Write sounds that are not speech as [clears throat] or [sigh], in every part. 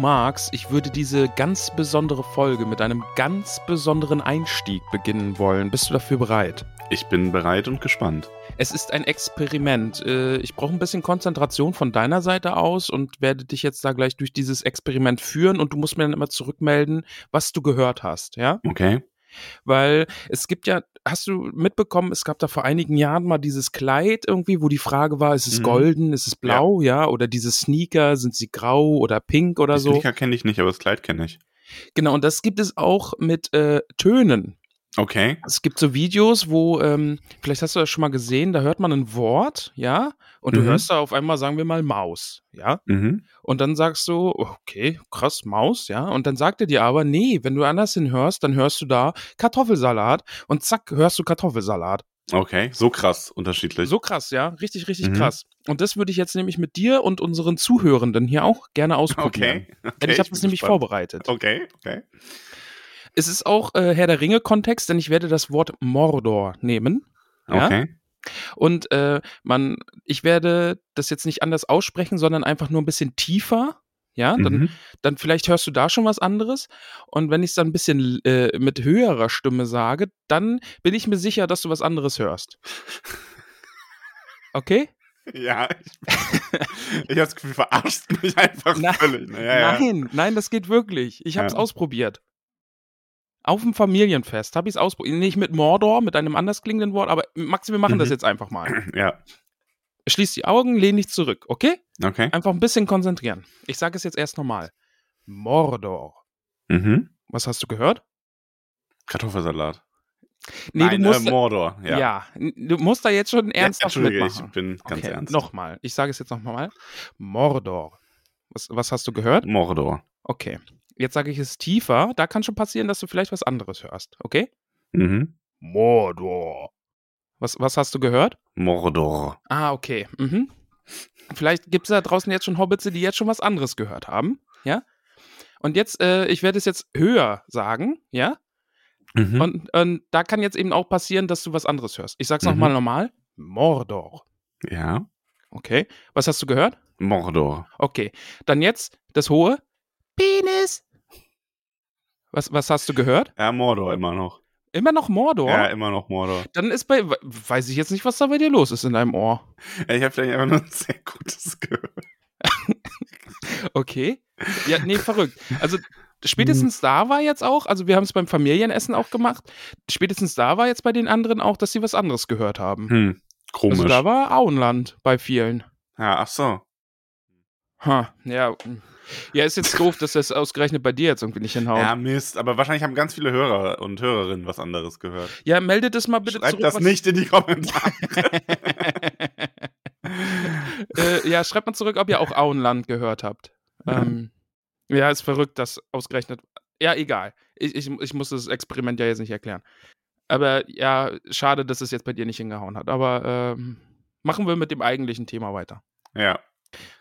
magst, ich würde diese ganz besondere Folge mit einem ganz besonderen Einstieg beginnen wollen. Bist du dafür bereit? Ich bin bereit und gespannt. Es ist ein Experiment. Äh, Ich brauche ein bisschen Konzentration von deiner Seite aus und werde dich jetzt da gleich durch dieses Experiment führen und du musst mir dann immer zurückmelden, was du gehört hast, ja? Okay. Weil es gibt ja, hast du mitbekommen, es gab da vor einigen Jahren mal dieses Kleid irgendwie, wo die Frage war, ist es Mhm. golden, ist es blau, ja? Oder diese Sneaker, sind sie grau oder pink oder Die so? Sneaker kenne ich nicht, aber das Kleid kenne ich. Genau, und das gibt es auch mit äh, Tönen. Okay. Es gibt so Videos, wo, ähm, vielleicht hast du das schon mal gesehen, da hört man ein Wort, ja, und du Mhm. hörst da auf einmal, sagen wir mal, Maus, ja, Mhm. und dann sagst du, okay, krass, Maus, ja, und dann sagt er dir aber, nee, wenn du anders hinhörst, dann hörst du da Kartoffelsalat und zack, hörst du Kartoffelsalat. Okay. So krass unterschiedlich. So krass, ja, richtig, richtig Mhm. krass. Und das würde ich jetzt nämlich mit dir und unseren Zuhörenden hier auch gerne [laughs] ausprobieren. Okay. okay. Denn ich habe das nämlich gespannt. vorbereitet. Okay. Okay. Es ist auch äh, Herr der Ringe-Kontext, denn ich werde das Wort Mordor nehmen. Ja? Okay. Und äh, man, ich werde das jetzt nicht anders aussprechen, sondern einfach nur ein bisschen tiefer. Ja, dann, Mhm. dann vielleicht hörst du da schon was anderes. Und wenn ich es dann ein bisschen äh, mit höherer Stimme sage, dann bin ich mir sicher, dass du was anderes hörst. Okay? [laughs] Ja, ich, ich habe das Gefühl, verarscht mich einfach Na- völlig. Na, ja, ja. Nein, nein, das geht wirklich. Ich habe es Ja. ausprobiert. Auf dem Familienfest habe ich es ausprobiert. Nicht mit Mordor, mit einem anders klingenden Wort, aber Maxi, wir machen das Mhm. jetzt einfach mal. [clears throat] Ja. Schließ die Augen, lehn dich zurück, okay? Okay. Einfach ein bisschen konzentrieren. Ich sage es jetzt erst nochmal. Mordor. Mhm. Was hast du gehört? Kartoffelsalat. Nee, Nein, du musst. äh, Mordor. Ja. ja. du musst da jetzt schon ernsthaft Entschuldige, mitmachen. ich bin ganz okay, ernst. Nochmal. Ich sage es jetzt nochmal. Mordor. Was, was hast du gehört? Mordor. Okay. Jetzt sage ich es tiefer. Da kann schon passieren, dass du vielleicht was anderes hörst. Okay? Mhm. Mordor. Was, was hast du gehört? Mordor. Ah, okay. Mhm. Vielleicht gibt es da draußen jetzt schon Hobbits, die jetzt schon was anderes gehört haben. Ja? Und jetzt, äh, ich werde es jetzt höher sagen, ja? Mhm. Und, und da kann jetzt eben auch passieren, dass du was anderes hörst. Ich sag's Mhm. nochmal normal. Mordor. ja. Okay. Was hast du gehört? Mordor. Okay. Dann jetzt das hohe Penis. Was, was hast du gehört? Ja, Mordor immer noch. Immer noch Mordor? Ja, immer noch Mordor. Dann ist bei, weiß ich jetzt nicht, was da bei dir los ist in deinem Ohr. Ja, ich habe vielleicht einfach nur ein [laughs] sehr gutes gehört. [laughs] Okay. Ja, nee, verrückt. Also spätestens da war jetzt auch, also wir haben es beim Familienessen auch gemacht, spätestens da war jetzt bei den anderen auch, dass sie was anderes gehört haben. Hm. Komisch. Also da war Auenland bei vielen. ja, ach so. Ha, ja. Ja, ist jetzt doof, dass das ausgerechnet bei dir jetzt irgendwie nicht hinhaut. Ja, Ja, Mist. Aber wahrscheinlich haben ganz viele Hörer und Hörerinnen was anderes gehört. meldet es mal bitte Schreibt zurück. das was- nicht in die Kommentare. [laughs] äh, ja, schreibt mal zurück, ob ihr auch Auenland gehört habt. Ähm, ja, ist verrückt, dass ausgerechnet. Ja, egal. Ich, ich, ich muss das Experiment ja jetzt nicht erklären. Aber ja, schade, dass es jetzt bei dir nicht hingehauen hat. Aber ähm, machen wir mit dem eigentlichen Thema weiter. ja.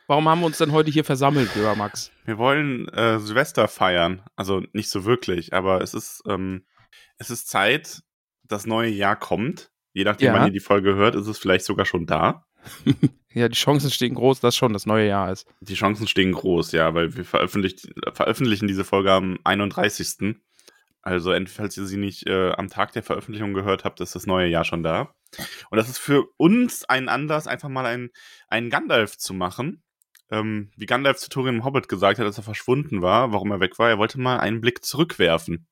Warum haben wir uns denn heute hier versammelt, lieber Max? Wir wollen äh, Silvester feiern. Also nicht so wirklich, aber es ist, ähm, es ist Zeit, das neue Jahr kommt. Je nachdem, Ja. wann ihr die Folge hört, ist es vielleicht sogar schon da. [laughs] Ja, die Chancen stehen groß, dass schon das neue Jahr ist. Die Chancen stehen groß, ja, weil wir veröffentlichen diese Folge am 31. Also, falls ihr sie nicht äh, am Tag der Veröffentlichung gehört habt, ist das neue Jahr schon da. Und das ist für uns ein Anlass, einfach mal einen, einen Gandalf zu machen. Ähm, wie Gandalf zu Thorin im Hobbit gesagt hat, als er verschwunden war, warum er weg war, er wollte mal einen Blick zurückwerfen.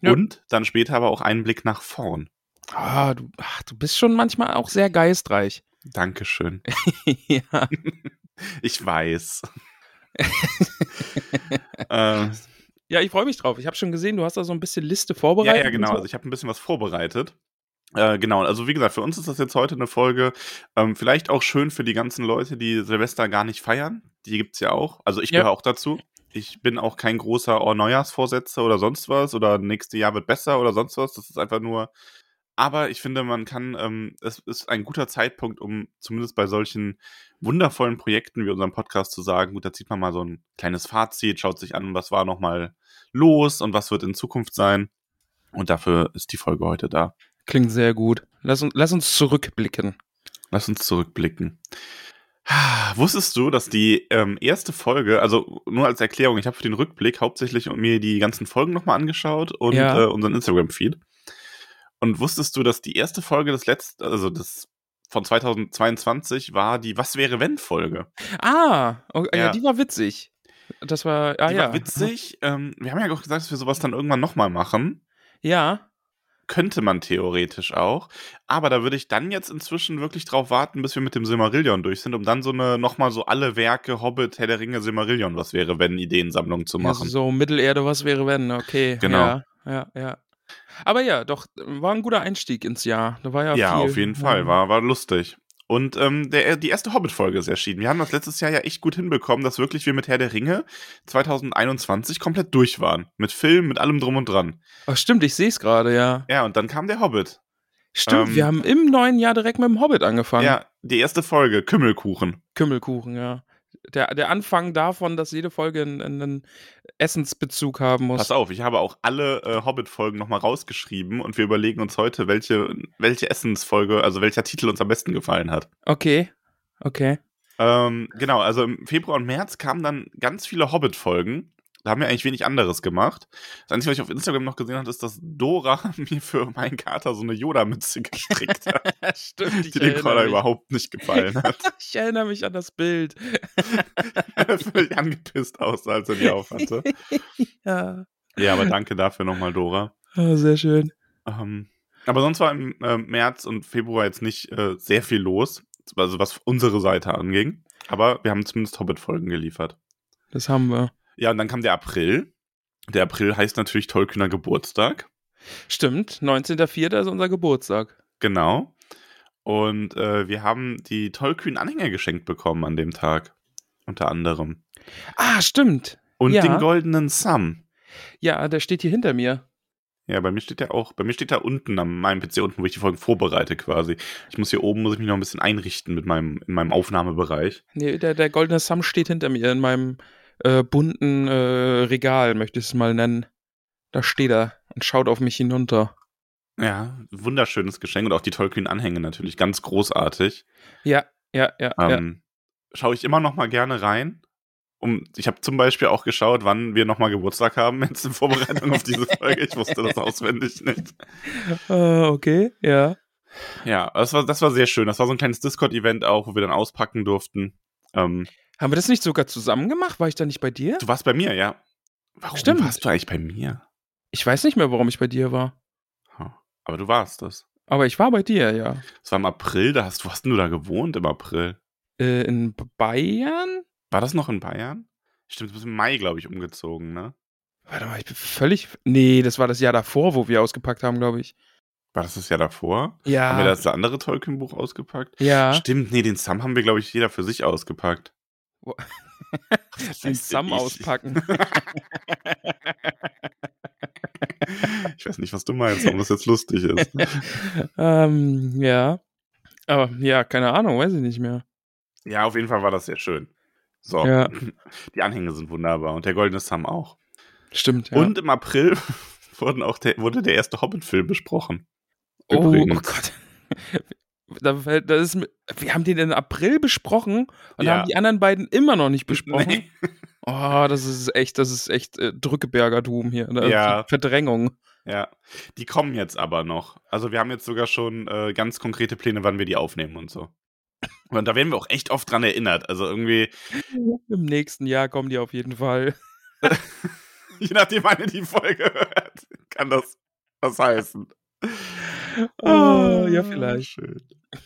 Ja. Und dann später aber auch einen Blick nach vorn. Ah, du, ach, du bist schon manchmal auch sehr geistreich. Dankeschön. [laughs] [laughs] ja. Ich weiß. [laughs] ähm, ja, ich freue mich drauf. Ich habe schon gesehen, du hast da so ein bisschen Liste ja, vorbereitet. ja, genau. und So. Also ich habe ein bisschen was vorbereitet. Äh, genau, also wie gesagt, für uns ist das jetzt heute eine Folge, ähm, vielleicht auch schön für die ganzen Leute, die Silvester gar nicht feiern. Die gibt's ja auch. Also ich Ja. gehöre auch dazu. Ich bin auch kein großer oh, Neujahrsvorsätze oder sonst was oder nächste Jahr wird besser oder sonst was. Das ist einfach nur. Aber ich finde, man kann, ähm, es ist ein guter Zeitpunkt, um zumindest bei solchen wundervollen Projekten wie unserem Podcast zu sagen, gut, da zieht man mal so ein kleines Fazit, schaut sich an, was war nochmal los und was wird in Zukunft sein. Und dafür ist die Folge heute da. Klingt sehr gut. Lass uns, lass uns zurückblicken. Lass uns zurückblicken. Wusstest du, dass die ähm, erste Folge, also nur als Erklärung, ich habe für den Rückblick hauptsächlich mir die ganzen Folgen nochmal angeschaut und Ja. äh, unseren Instagram-Feed. Und wusstest du, dass die erste Folge des letzten, also das von 2022 war die Was wäre wenn Folge? Ah, okay, ja. Ja. die war witzig. Das war, ah Die ja. war witzig. Ähm, wir haben ja auch gesagt, dass wir sowas dann irgendwann nochmal machen. Ja, Könnte man theoretisch auch. Aber da würde ich dann jetzt inzwischen wirklich drauf warten, bis wir mit dem Silmarillion durch sind, um dann so eine, nochmal so alle Werke, Hobbit, Herr der Ringe, Silmarillion, was wäre, wenn Ideensammlung zu ja machen. so Mittelerde, was wäre wenn? Okay, Genau. Ja, ja, ja. Aber ja, doch, war ein guter Einstieg ins Jahr. Da war ja, ja, viel, auf jeden Fall. War, war lustig. Und ähm, der, die erste Hobbit-Folge ist erschienen. Wir haben das letztes Jahr ja echt gut hinbekommen, dass wirklich wir mit Herr der Ringe 2021 komplett durch waren. Mit Film, mit allem drum und dran. Ach, stimmt, ich sehe es gerade, ja. Ja, und dann kam der Hobbit. Stimmt, Ähm, wir haben im neuen Jahr direkt mit dem Hobbit angefangen. Ja, die erste Folge, Kümmelkuchen. Kümmelkuchen, ja. Der, der Anfang davon, dass jede Folge einen, einen Essensbezug haben muss. Pass auf, ich habe auch alle äh, Hobbit-Folgen nochmal rausgeschrieben und wir überlegen uns heute, welche, welche Essensfolge, also welcher Titel uns am besten gefallen hat. Okay, okay. Ähm, genau, also im Februar und März kamen dann ganz viele Hobbit-Folgen. Da haben wir eigentlich wenig anderes gemacht. Das Einzige, was ich auf Instagram noch gesehen habe, ist, dass Dora [laughs] mir für meinen Kater so eine Yoda-Mütze gestrickt hat, [laughs] Stimmt, ich die dem mich. überhaupt nicht gefallen hat. [laughs] ich erinnere mich an das Bild. Völlig angepisst aussah, als er die aufhatte. Ja, Ja, aber danke dafür nochmal, Dora. ah, sehr schön. Ähm, aber sonst war im äh, März und Februar jetzt nicht äh, sehr viel los, also was unsere Seite anging. Aber wir haben zumindest Hobbit-Folgen geliefert. Das haben wir. Ja, und dann kam der April. Der April heißt natürlich Tollkühner Geburtstag. Stimmt, 19.04. ist unser Geburtstag. Genau. Und äh, wir haben die tollkühnen Anhänger geschenkt bekommen an dem Tag. Unter anderem. Ah, stimmt. Und Ja. den goldenen Sam. Ja, der steht hier hinter mir. Ja, bei mir steht der auch. Bei mir steht er unten an meinem PC unten, wo ich die Folgen vorbereite quasi. Ich muss hier oben, muss ich mich noch ein bisschen einrichten mit meinem, in meinem Aufnahmebereich. Nee, der, der goldene Sam steht hinter mir in meinem äh, bunten äh, Regal, möchte ich es mal nennen. Da steht er und schaut auf mich hinunter. Ja, wunderschönes Geschenk und auch die tollkühnen Anhänge natürlich, ganz großartig. Ja, ja, ja, ja. Ähm, Schaue ich immer noch mal gerne rein. Um, ich habe zum Beispiel auch geschaut, wann wir noch mal Geburtstag haben, [laughs] jetzt in Vorbereitung auf diese Folge. Ich wusste das auswendig nicht. [laughs] Äh, okay, ja. Ja, das war, das war sehr schön. Das war so ein kleines Discord-Event auch, wo wir dann auspacken durften. Ähm, Haben wir das nicht sogar zusammen gemacht? War ich da nicht bei dir? du warst bei mir, ja. Warum Stimmt. warst du eigentlich bei mir? Ich weiß nicht mehr, warum ich bei dir war. Aber du warst das. Aber ich war bei dir, ja. Das war im April, da hast, wo hast du da gewohnt im April? Äh, in Bayern? War das noch in Bayern? Stimmt, du bist im Mai, glaube ich, umgezogen, ne? Warte mal, ich bin völlig. Nee, das war das Jahr davor, wo wir ausgepackt haben, glaube ich. War das das Jahr davor? Ja. Haben wir das andere Tolkien-Buch ausgepackt? ja. Stimmt, nee, den Sam haben wir, glaube ich, jeder für sich ausgepackt. [laughs] Den Sam auspacken. [laughs] Ich weiß nicht, was du meinst, warum das jetzt lustig ist. [laughs] ähm, ja. Aber ja, keine Ahnung, weiß ich nicht mehr. Ja, auf jeden Fall war das sehr schön. So, Ja. die Anhänge sind wunderbar und der goldene Sam auch. Stimmt, ja. Und im April wurden auch der, wurde der erste Hobbit-Film besprochen. oh, oh Übrigens. Gott. Da, das ist, wir haben den im April besprochen und Ja. haben die anderen beiden immer noch nicht [laughs] besprochen. Nee. Oh, das ist echt, das ist echt äh, Drückeberger-Doom hier. Ne? Ja. Verdrängung. Ja, die kommen jetzt aber noch. Also wir haben jetzt sogar schon äh, ganz konkrete Pläne, wann wir die aufnehmen und so. Und da werden wir auch echt oft dran erinnert. Also irgendwie, Im nächsten Jahr kommen die auf jeden Fall. [laughs] je nachdem, wann ihr die Folge hört, kann das was heißen. Oh, [laughs] ja, vielleicht. Schön.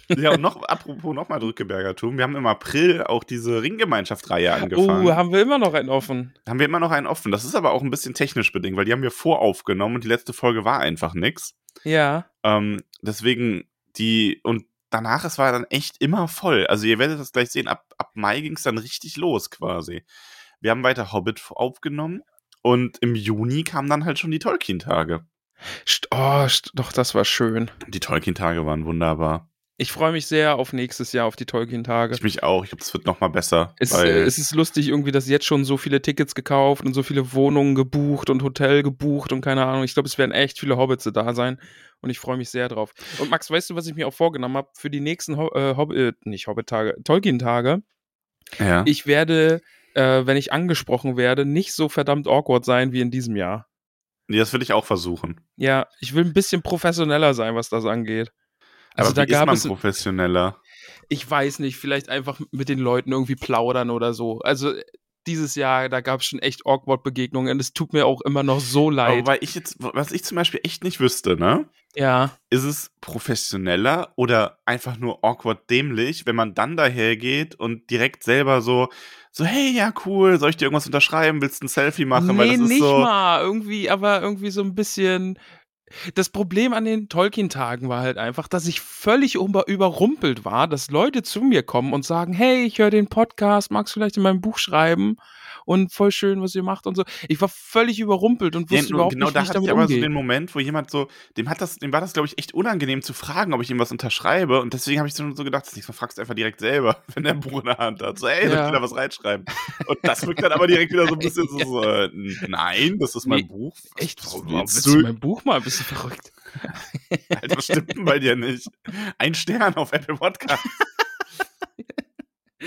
Ja, und noch, apropos nochmal Drückebergertum, wir haben im April auch diese Ringgemeinschaft-Reihe angefangen. Oh, haben wir immer noch einen offen. haben wir immer noch einen offen. Das ist aber auch ein bisschen technisch bedingt, weil die haben wir voraufgenommen und die letzte Folge war einfach nix. Ja. Ähm, deswegen die, und danach, es war dann echt immer voll. Also ihr werdet das gleich sehen, ab, ab Mai ging es dann richtig los quasi. Wir haben weiter Hobbit aufgenommen und im Juni kamen dann halt schon die Tolkien-Tage. Oh, doch, das war schön. Die Tolkien-Tage waren wunderbar. Ich freue mich sehr auf nächstes Jahr, auf die Tolkien-Tage. Ich mich auch. Ich glaube, es wird noch mal besser. Es, äh, es ist lustig irgendwie, dass jetzt schon so viele Tickets gekauft und so viele Wohnungen gebucht und Hotel gebucht und keine Ahnung. Ich glaube, es werden echt viele Hobbits da sein und ich freue mich sehr drauf. Und Max, weißt du, was ich mir auch vorgenommen habe für die nächsten Ho äh, Hobbit, äh, nicht Hobbit-Tage, Tolkien-Tage? ja. Ich werde, äh, wenn ich angesprochen werde, nicht so verdammt awkward sein wie in diesem Jahr. Das will ich auch versuchen. Ja, ich will ein bisschen professioneller sein, was das angeht. Also Aber da wie ist gab man es, professioneller? ich weiß nicht, vielleicht einfach mit den Leuten irgendwie plaudern oder so. Also dieses Jahr, da gab es schon echt awkward Begegnungen und es tut mir auch immer noch so Aber leid. weil ich jetzt, was ich zum Beispiel echt nicht wüsste, ne? Ja, Ist es professioneller oder einfach nur awkward dämlich, wenn man dann dahergeht und direkt selber so, so, hey, ja, cool, soll ich dir irgendwas unterschreiben? Willst du ein Selfie machen? Weil nee, das ist nicht so. mal. Irgendwie, aber irgendwie so ein bisschen. Das Problem an den Tolkien-Tagen war halt einfach, dass ich völlig über überrumpelt war, dass Leute zu mir kommen und sagen, hey, ich höre den Podcast, magst du vielleicht in meinem Buch schreiben? Und voll schön, was ihr macht und so. Ich war völlig überrumpelt und Ja, wusste nur überhaupt genau nicht, da wie ich hatte ich damit aber so den Moment, wo jemand so, dem hat das, dem war das, glaube ich, echt unangenehm zu fragen, ob ich ihm was unterschreibe. Und deswegen habe ich so so gedacht, das nächste Mal fragst du einfach direkt selber, [laughs] wenn der ein Buch in der Hand hat. So, ey, soll Ja. ich da was reinschreiben? Und das wirkt dann aber direkt wieder so ein [laughs] bisschen so, so äh, nein, das ist mein Nee, Buch. Was- Echt? Warum willst willst du mein Buch mal? Bist du verrückt? [laughs] Alter, was stimmt denn bei dir nicht? Ein Stern auf Apple Podcast.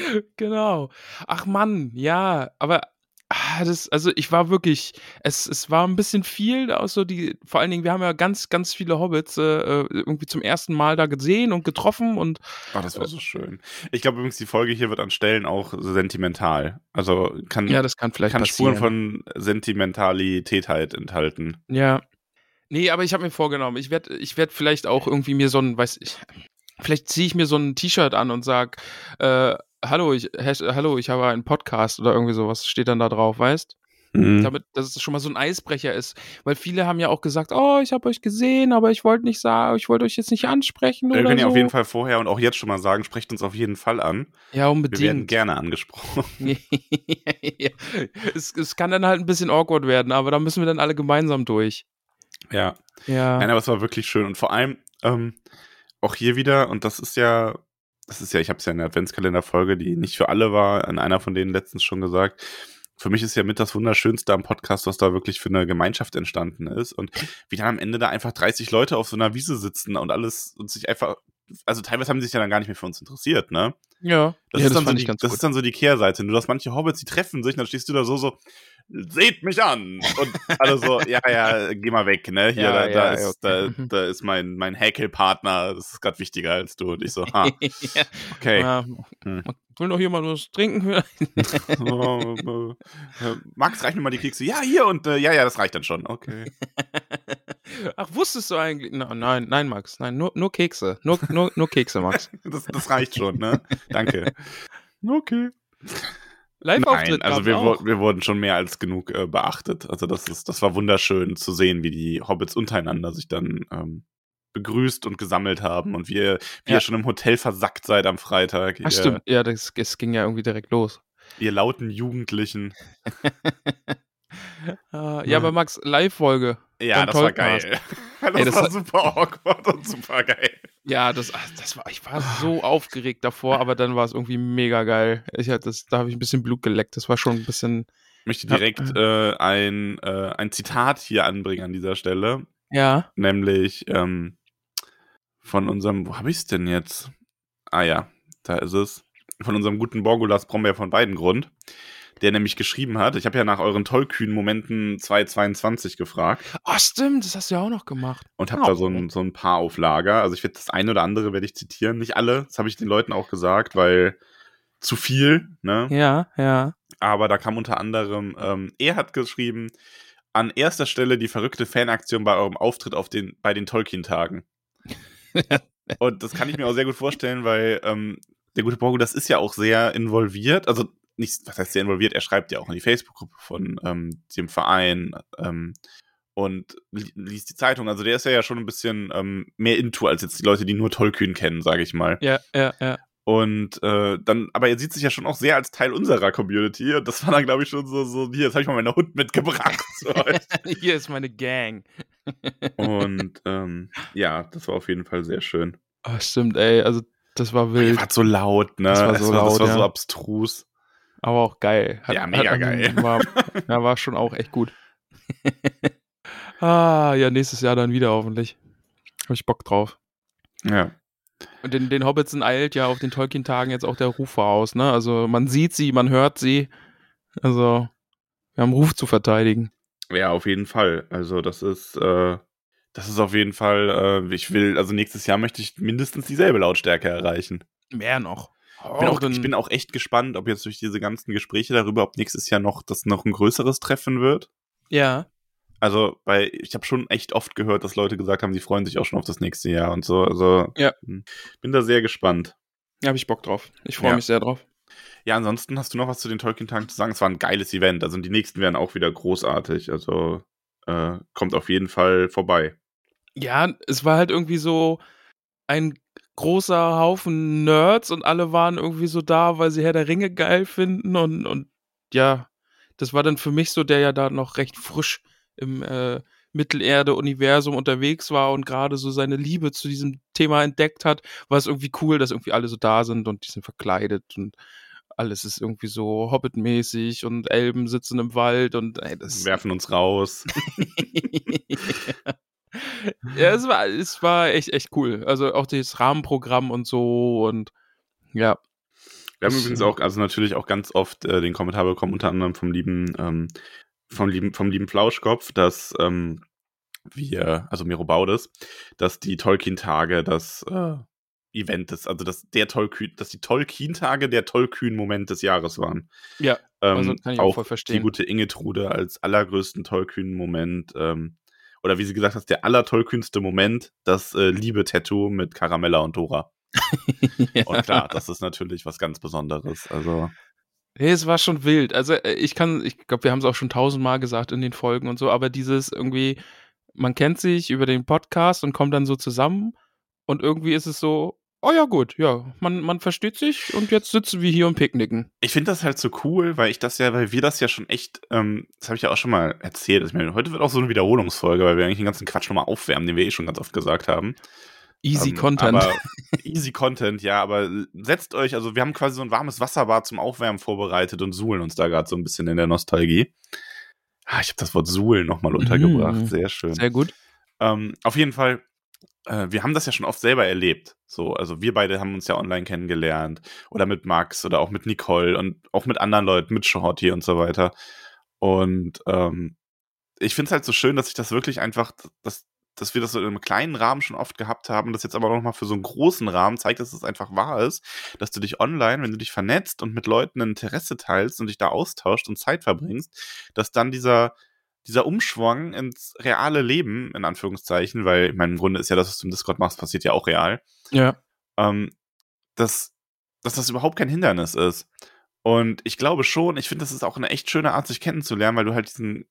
[laughs] Genau. Ach Mann, ja, aber ah, das, also ich war wirklich, es, es war ein bisschen viel, auch so die, vor allen Dingen, wir haben ja ganz, ganz viele Hobbits äh, äh, irgendwie zum ersten Mal da gesehen und getroffen und Oh, das war so schön. Ich glaube übrigens, die Folge hier wird an Stellen auch sentimental. Also kann, ja, das kann vielleicht kann passieren. Spuren von Sentimentalität halt enthalten. Ja. Nee, aber ich habe mir vorgenommen, ich werde ich werd vielleicht auch irgendwie mir so ein, weiß ich, vielleicht ziehe ich mir so ein T-Shirt an und sag, äh, hallo, ich, Hash, hallo, ich habe einen Podcast oder irgendwie sowas, steht dann da drauf, weißt? Mhm. damit, dass es schon mal so ein Eisbrecher ist. Weil viele haben ja auch gesagt, oh, ich habe euch gesehen, aber ich wollte nicht sagen, ich wollte euch jetzt nicht ansprechen Wir können ja auf jeden Fall vorher und auch jetzt schon mal sagen, sprecht uns auf jeden Fall an. Ja, Wir werden unbedingt. gerne angesprochen. [laughs] ja. es, es kann dann halt ein bisschen awkward werden, aber da müssen wir dann alle gemeinsam durch. Ja. Ja. Nein, aber es war wirklich schön. Und vor allem ähm, auch hier wieder, und das ist ja, das ist ja, ich habe es ja in der Adventskalenderfolge, die nicht für alle war, an einer von denen letztens schon gesagt. Für mich ist ja mit das Wunderschönste am Podcast, was da wirklich für eine Gemeinschaft entstanden ist. Und wie dann am Ende da einfach 30 Leute auf so einer Wiese sitzen und alles und sich einfach, also teilweise haben die sich ja dann gar nicht mehr für uns interessiert, ne? Ja. Das, ja, ist, dann so die, das ist dann so die Kehrseite. Du hast manche Hobbits, die treffen sich, und dann stehst du da so, so, seht mich an. Und alle so, [laughs] ja, ja, geh mal weg, ne? Hier, Ja, da, da, ja, ist, okay. da, da ist mein, mein Häkelpartner, das ist gerade wichtiger als du. Und ich so, ha, [laughs] okay. Ja. Hm. Will noch jemand was trinken? [laughs] Oh, Max, reich mir mal die Kekse. Ja, hier und äh, ja, ja, das reicht dann schon. Okay. Ach, wusstest du eigentlich? Na, nein, nein, Max. Nein, nur, nur Kekse. Nur, nur, nur Kekse, Max. Das, das reicht schon, ne? Danke. [laughs] Okay. Live-Auftritt also wir, auch. wir wurden schon mehr als genug äh, beachtet. Also das ist, das war wunderschön zu sehen, wie die Hobbits untereinander sich dann ähm, begrüßt und gesammelt haben und wir, wie Ja. ihr schon im Hotel versackt seid am Freitag. Ach, ihr, stimmt. Ja, das, das ging ja irgendwie direkt los. ihr lauten Jugendlichen. [laughs] Ah, ja, aber Max, Live-Folge. Ja, das war geil. [laughs] Das, Ey, das war hat- super awkward und super geil. Ja, das, das war, ich war so aufgeregt davor, aber dann war es irgendwie mega geil. Ich hatte das, da habe ich ein bisschen Blut geleckt. Das war schon ein bisschen, Ich möchte direkt äh, ein, äh, ein Zitat hier anbringen an dieser Stelle. ja. nämlich ähm, von unserem, wo habe ich es denn jetzt? Ah ja, da ist es. Von unserem guten Borgulas Brombeer von Weidengrund, der nämlich geschrieben hat, ich habe ja nach euren tollkühnen Momenten 222 gefragt Oh, stimmt, das hast du ja auch noch gemacht. und habe Oh. da so ein, so ein paar auf Lager. Also ich werde das eine oder andere werde ich zitieren, nicht alle, das habe ich den Leuten auch gesagt, weil zu viel, ne? Ja, ja. aber da kam unter anderem, ähm, er hat geschrieben, an erster Stelle die verrückte Fanaktion bei eurem Auftritt auf den, bei den Tolkien-Tagen. [laughs] Und das kann ich mir auch sehr gut vorstellen, weil ähm, der gute Borgo, das ist ja auch sehr involviert. Also nicht, was heißt sehr involviert, er schreibt ja auch in die Facebook-Gruppe von ähm, dem Verein ähm, und li liest die Zeitung. Also der ist ja, schon ein bisschen ähm, mehr into als jetzt die Leute, die nur Tollkühn kennen, sage ich mal. Ja, ja, ja. Und äh, dann, aber er sieht sich ja schon auch sehr als Teil unserer Community. Und das war dann, glaube ich, schon so, so, hier, jetzt habe ich mal meinen Hund mitgebracht. [laughs] Hier ist meine Gang. und ähm, ja, das war auf jeden Fall sehr schön. Oh, stimmt, ey. Also, das war wild. Das war so laut, ne? Das war so, war, laut, das war ja. so abstrus. Aber auch geil. Hat, ja, mega hat, geil. War, [laughs] ja, war schon auch echt gut. [laughs] ah, ja, nächstes Jahr dann wieder hoffentlich. Hab ich Bock drauf. Ja. Und den, den Hobbitsen eilt ja auf den Tolkien-Tagen jetzt auch der Ruf voraus, ne? Also man sieht sie, man hört sie. Also wir haben Ruf zu verteidigen. Ja, auf jeden Fall. Also das ist, äh, das ist auf jeden Fall, äh, ich will, also nächstes Jahr möchte ich mindestens dieselbe Lautstärke erreichen. Mehr noch. Ich bin, auch, ich bin auch echt gespannt, ob jetzt durch diese ganzen Gespräche darüber, ob nächstes Jahr noch das noch ein größeres Treffen wird. Ja. Also, weil ich habe schon echt oft gehört, dass Leute gesagt haben, sie freuen sich auch schon auf das nächste Jahr und so. Also, ja. bin da sehr gespannt. Ja, habe ich Bock drauf. Ich freue ja. mich sehr drauf. Ja, ansonsten hast du noch was zu den Tolkien-Tagen zu sagen? Es war ein geiles Event. Also, die nächsten werden auch wieder großartig. Also, äh, kommt auf jeden Fall vorbei. Ja, es war halt irgendwie so ein großer Haufen Nerds und alle waren irgendwie so da, weil sie Herr der Ringe geil finden und, und ja, das war dann für mich so, der ja da noch recht frisch im äh, Mittelerde-Universum unterwegs war und gerade so seine Liebe zu diesem Thema entdeckt hat, war es irgendwie cool, dass irgendwie alle so da sind und die sind verkleidet und alles ist irgendwie so Hobbit-mäßig und Elben sitzen im Wald und ey, das werfen uns raus. [laughs] ja, es war, es war echt, echt cool. Also auch das Rahmenprogramm und so und ja. Wir haben übrigens auch, also natürlich auch ganz oft äh, den Kommentar bekommen, unter anderem vom lieben, ähm, vom lieben, vom lieben Flauschkopf, dass ähm, wir, also Miro Baudes, dass die Tolkien-Tage das äh, Event ist, also dass der Tolkien, dass die Tolkien-Tage der Tolkien-Moment des Jahres waren. Ja, also kann ich auch, auch voll verstehen. Die gute Ingetrude als allergrößten Tolkien-Moment ähm, oder wie sie gesagt hat, der allertollkühnste Moment, das äh, Liebe-Tattoo mit Caramella und Dora. [laughs] ja. Und klar, das ist natürlich was ganz Besonderes. Also. Nee, es war schon wild. Also ich kann, ich glaube, wir haben es auch schon tausendmal gesagt in den Folgen und so, aber dieses irgendwie, man kennt sich über den Podcast und kommt dann so zusammen und irgendwie ist es so, oh ja gut, ja, man, man versteht sich und jetzt sitzen wir hier und picknicken. Ich finde das halt so cool, weil ich das ja, weil wir das ja schon echt, ähm, das habe ich ja auch schon mal erzählt. Ich meine, heute wird auch so eine Wiederholungsfolge, weil wir eigentlich den ganzen Quatsch nochmal aufwärmen, den wir eh schon ganz oft gesagt haben. Easy ähm, Content. [laughs] easy Content, ja, aber setzt euch, also wir haben quasi so ein warmes Wasserbad zum Aufwärmen vorbereitet und suhlen uns da gerade so ein bisschen in der Nostalgie. Ah, ich habe das Wort suhlen nochmal untergebracht, mm, sehr schön. Sehr gut. Ähm, auf jeden Fall, äh, wir haben das ja schon oft selber erlebt. So, also wir beide haben uns ja online kennengelernt oder mit Max oder auch mit Nicole und auch mit anderen Leuten, mit Shorty und so weiter. Und ähm, ich finde es halt so schön, dass ich das wirklich einfach, dass, dass wir das so in einem kleinen Rahmen schon oft gehabt haben, das jetzt aber nochmal für so einen großen Rahmen zeigt, dass es einfach wahr ist, dass du dich online, wenn du dich vernetzt und mit Leuten ein Interesse teilst und dich da austauscht und Zeit verbringst, dass dann dieser, dieser Umschwung ins reale Leben, in Anführungszeichen, weil ich meine, im Grunde ist ja das, was du im Discord machst, passiert ja auch real. Ja. Ähm, dass, dass das überhaupt kein Hindernis ist. Und ich glaube schon, ich finde, das ist auch eine echt schöne Art, sich kennenzulernen, weil du halt diesen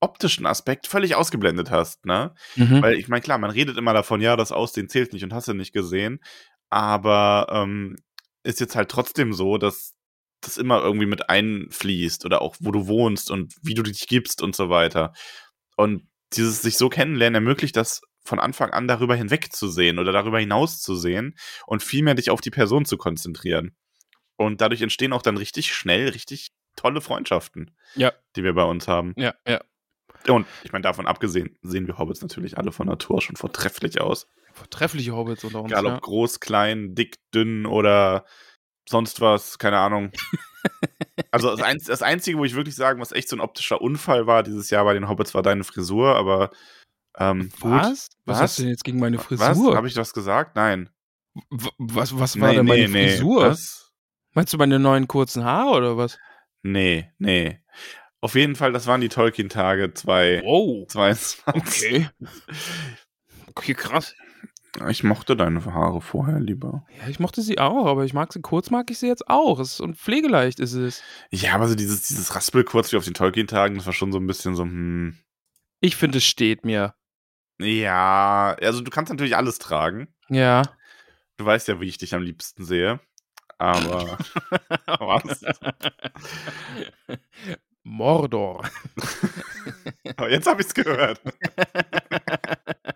optischen Aspekt völlig ausgeblendet hast, ne? Mhm. Weil ich meine, klar, man redet immer davon, ja, das Aussehen zählt nicht und hast du nicht gesehen. Aber ähm, ist jetzt halt trotzdem so, dass das immer irgendwie mit einfließt oder auch wo du wohnst und wie du dich gibst und so weiter. Und dieses sich so kennenlernen ermöglicht das von Anfang an darüber hinwegzusehen oder darüber hinaus zu sehen und vielmehr dich auf die Person zu konzentrieren. Und dadurch entstehen auch dann richtig schnell richtig tolle Freundschaften, ja. die wir bei uns haben. Ja, ja. Und ich meine, davon abgesehen sehen wir Hobbits natürlich alle von Natur schon vortrefflich aus. Vortreffliche Hobbits unter uns. Egal ob ja. groß, klein, dick, dünn oder sonst was, keine Ahnung. also das, Einz das, Einzige, wo ich wirklich sagen was echt so ein optischer Unfall war dieses Jahr bei den Hobbits, war deine Frisur, aber ähm, was? Was? Was hast du denn jetzt gegen meine Frisur? Was? Habe ich was gesagt? Nein. W was, was war nee, denn meine nee, Frisur? Nee. Meinst du meine neuen kurzen Haare oder was? Nee, nee. Auf jeden Fall, das waren die Tolkien-Tage 2. Wow. 22. Okay. Okay, krass. Ich mochte deine Haare vorher lieber. Ja, ich mochte sie auch, aber ich mag sie kurz, mag ich sie jetzt auch. Es, und pflegeleicht ist es. Ja, aber so dieses, dieses Raspel kurz wie auf den Tolkien-Tagen, das war schon so ein bisschen so, hm. Ich finde, es steht mir. Ja, also du kannst natürlich alles tragen. Ja. Du weißt ja, wie ich dich am liebsten sehe. Aber. [laughs] was? Mordor. Aber [laughs] jetzt habe ich es gehört. [laughs]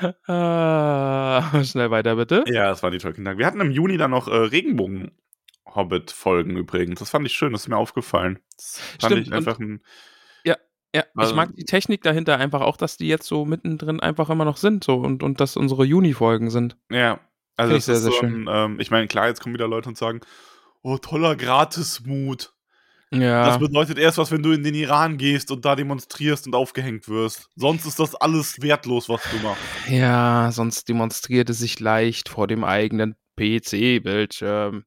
[laughs] ah, schnell weiter, bitte. Ja, das war die Tolkien-Tage. Wir hatten im Juni dann noch äh, Regenbogen-Hobbit-Folgen übrigens. Das fand ich schön, das ist mir aufgefallen. Das fand Stimmt, ich einfach ein. Ja, Also- ich mag die Technik dahinter einfach auch, dass die jetzt so mittendrin einfach immer noch sind so und, und dass unsere Juni-Folgen sind. Ja, also das sehr, ist sehr so ein, ähm, ich meine, klar, jetzt kommen wieder Leute und sagen, oh, toller Gratismut. Ja. Das bedeutet erst was, wenn du in den Iran gehst und da demonstrierst und aufgehängt wirst. Sonst ist das alles wertlos, was du machst. Ja, sonst demonstriert es sich leicht vor dem eigenen PC-Bildschirm.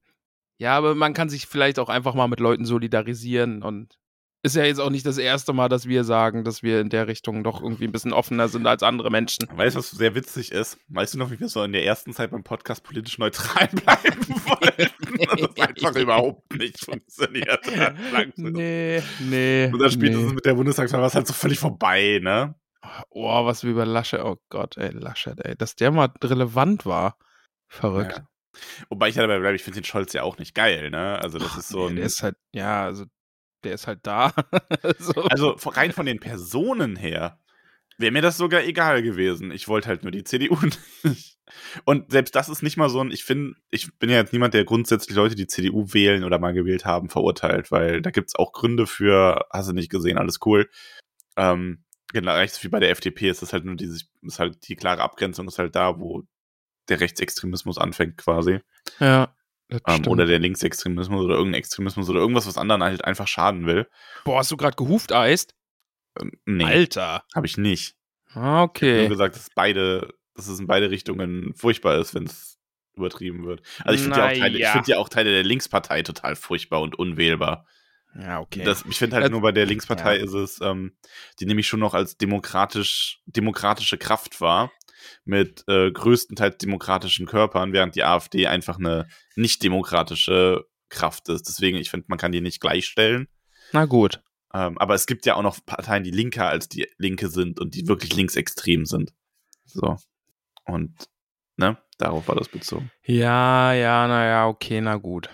Ja, aber man kann sich vielleicht auch einfach mal mit Leuten solidarisieren und ist ja jetzt auch nicht das erste Mal, dass wir sagen, dass wir in der Richtung doch irgendwie ein bisschen offener sind als andere Menschen. Weißt du, was sehr witzig ist? Weißt du noch, wie wir so in der ersten Zeit beim Podcast politisch neutral [laughs] bleiben wollten? [laughs] Das einfach überhaupt nicht funktioniert. Nee, nee. Und dann spätestens nee. mit der Bundestagswahl war es halt so völlig vorbei, ne? Oh, was wir über Laschet, oh Gott, ey, Laschet, ey, dass der mal relevant war. Verrückt. Ja. Wobei ich ja dabei bleibe, ich finde den Scholz ja auch nicht geil, ne? Also das ist so Nee, ein... der ist halt, ja, also, der ist halt da. [laughs] so. Also rein von den Personen her wäre mir das sogar egal gewesen. Ich wollte halt nur die CDU [laughs] nicht. Und selbst das ist nicht mal so ein, ich finde, ich bin ja jetzt niemand, der grundsätzlich Leute, die CDU wählen oder mal gewählt haben, verurteilt, weil da gibt's auch Gründe für, hast du nicht gesehen, alles cool. Ähm, genau, rechts wie bei der FDP ist das halt nur diese, ist halt die klare Abgrenzung ist halt da, wo der Rechtsextremismus anfängt quasi. ja, Ähm, oder der Linksextremismus oder irgendein Extremismus oder irgendwas, was anderen halt einfach schaden will. Boah, hast du gerade gehuft, Eist? Ähm, nee, Alter. habe ich nicht. Ah, Ich habe nur Okay. gesagt, dass beide, dass es in beide Richtungen furchtbar ist, wenn es übertrieben wird. Also ich finde ja, auch Teile- ich Naja. find ja auch Teile der Linkspartei total furchtbar und unwählbar. Ja, okay. Das, ich finde halt Das- nur bei der Linkspartei ja. ist es, ähm, die nämlich schon noch als demokratisch, demokratische Kraft war, mit äh, größtenteils demokratischen Körpern, während die AfD einfach eine nicht demokratische Kraft ist. Deswegen, ich finde, man kann die nicht gleichstellen. Na gut. Ähm, aber es gibt ja auch noch Parteien, die linker als die Linke sind und die wirklich linksextrem sind. So. Und, ne, darauf war das bezogen. Ja, ja, naja, okay, na gut.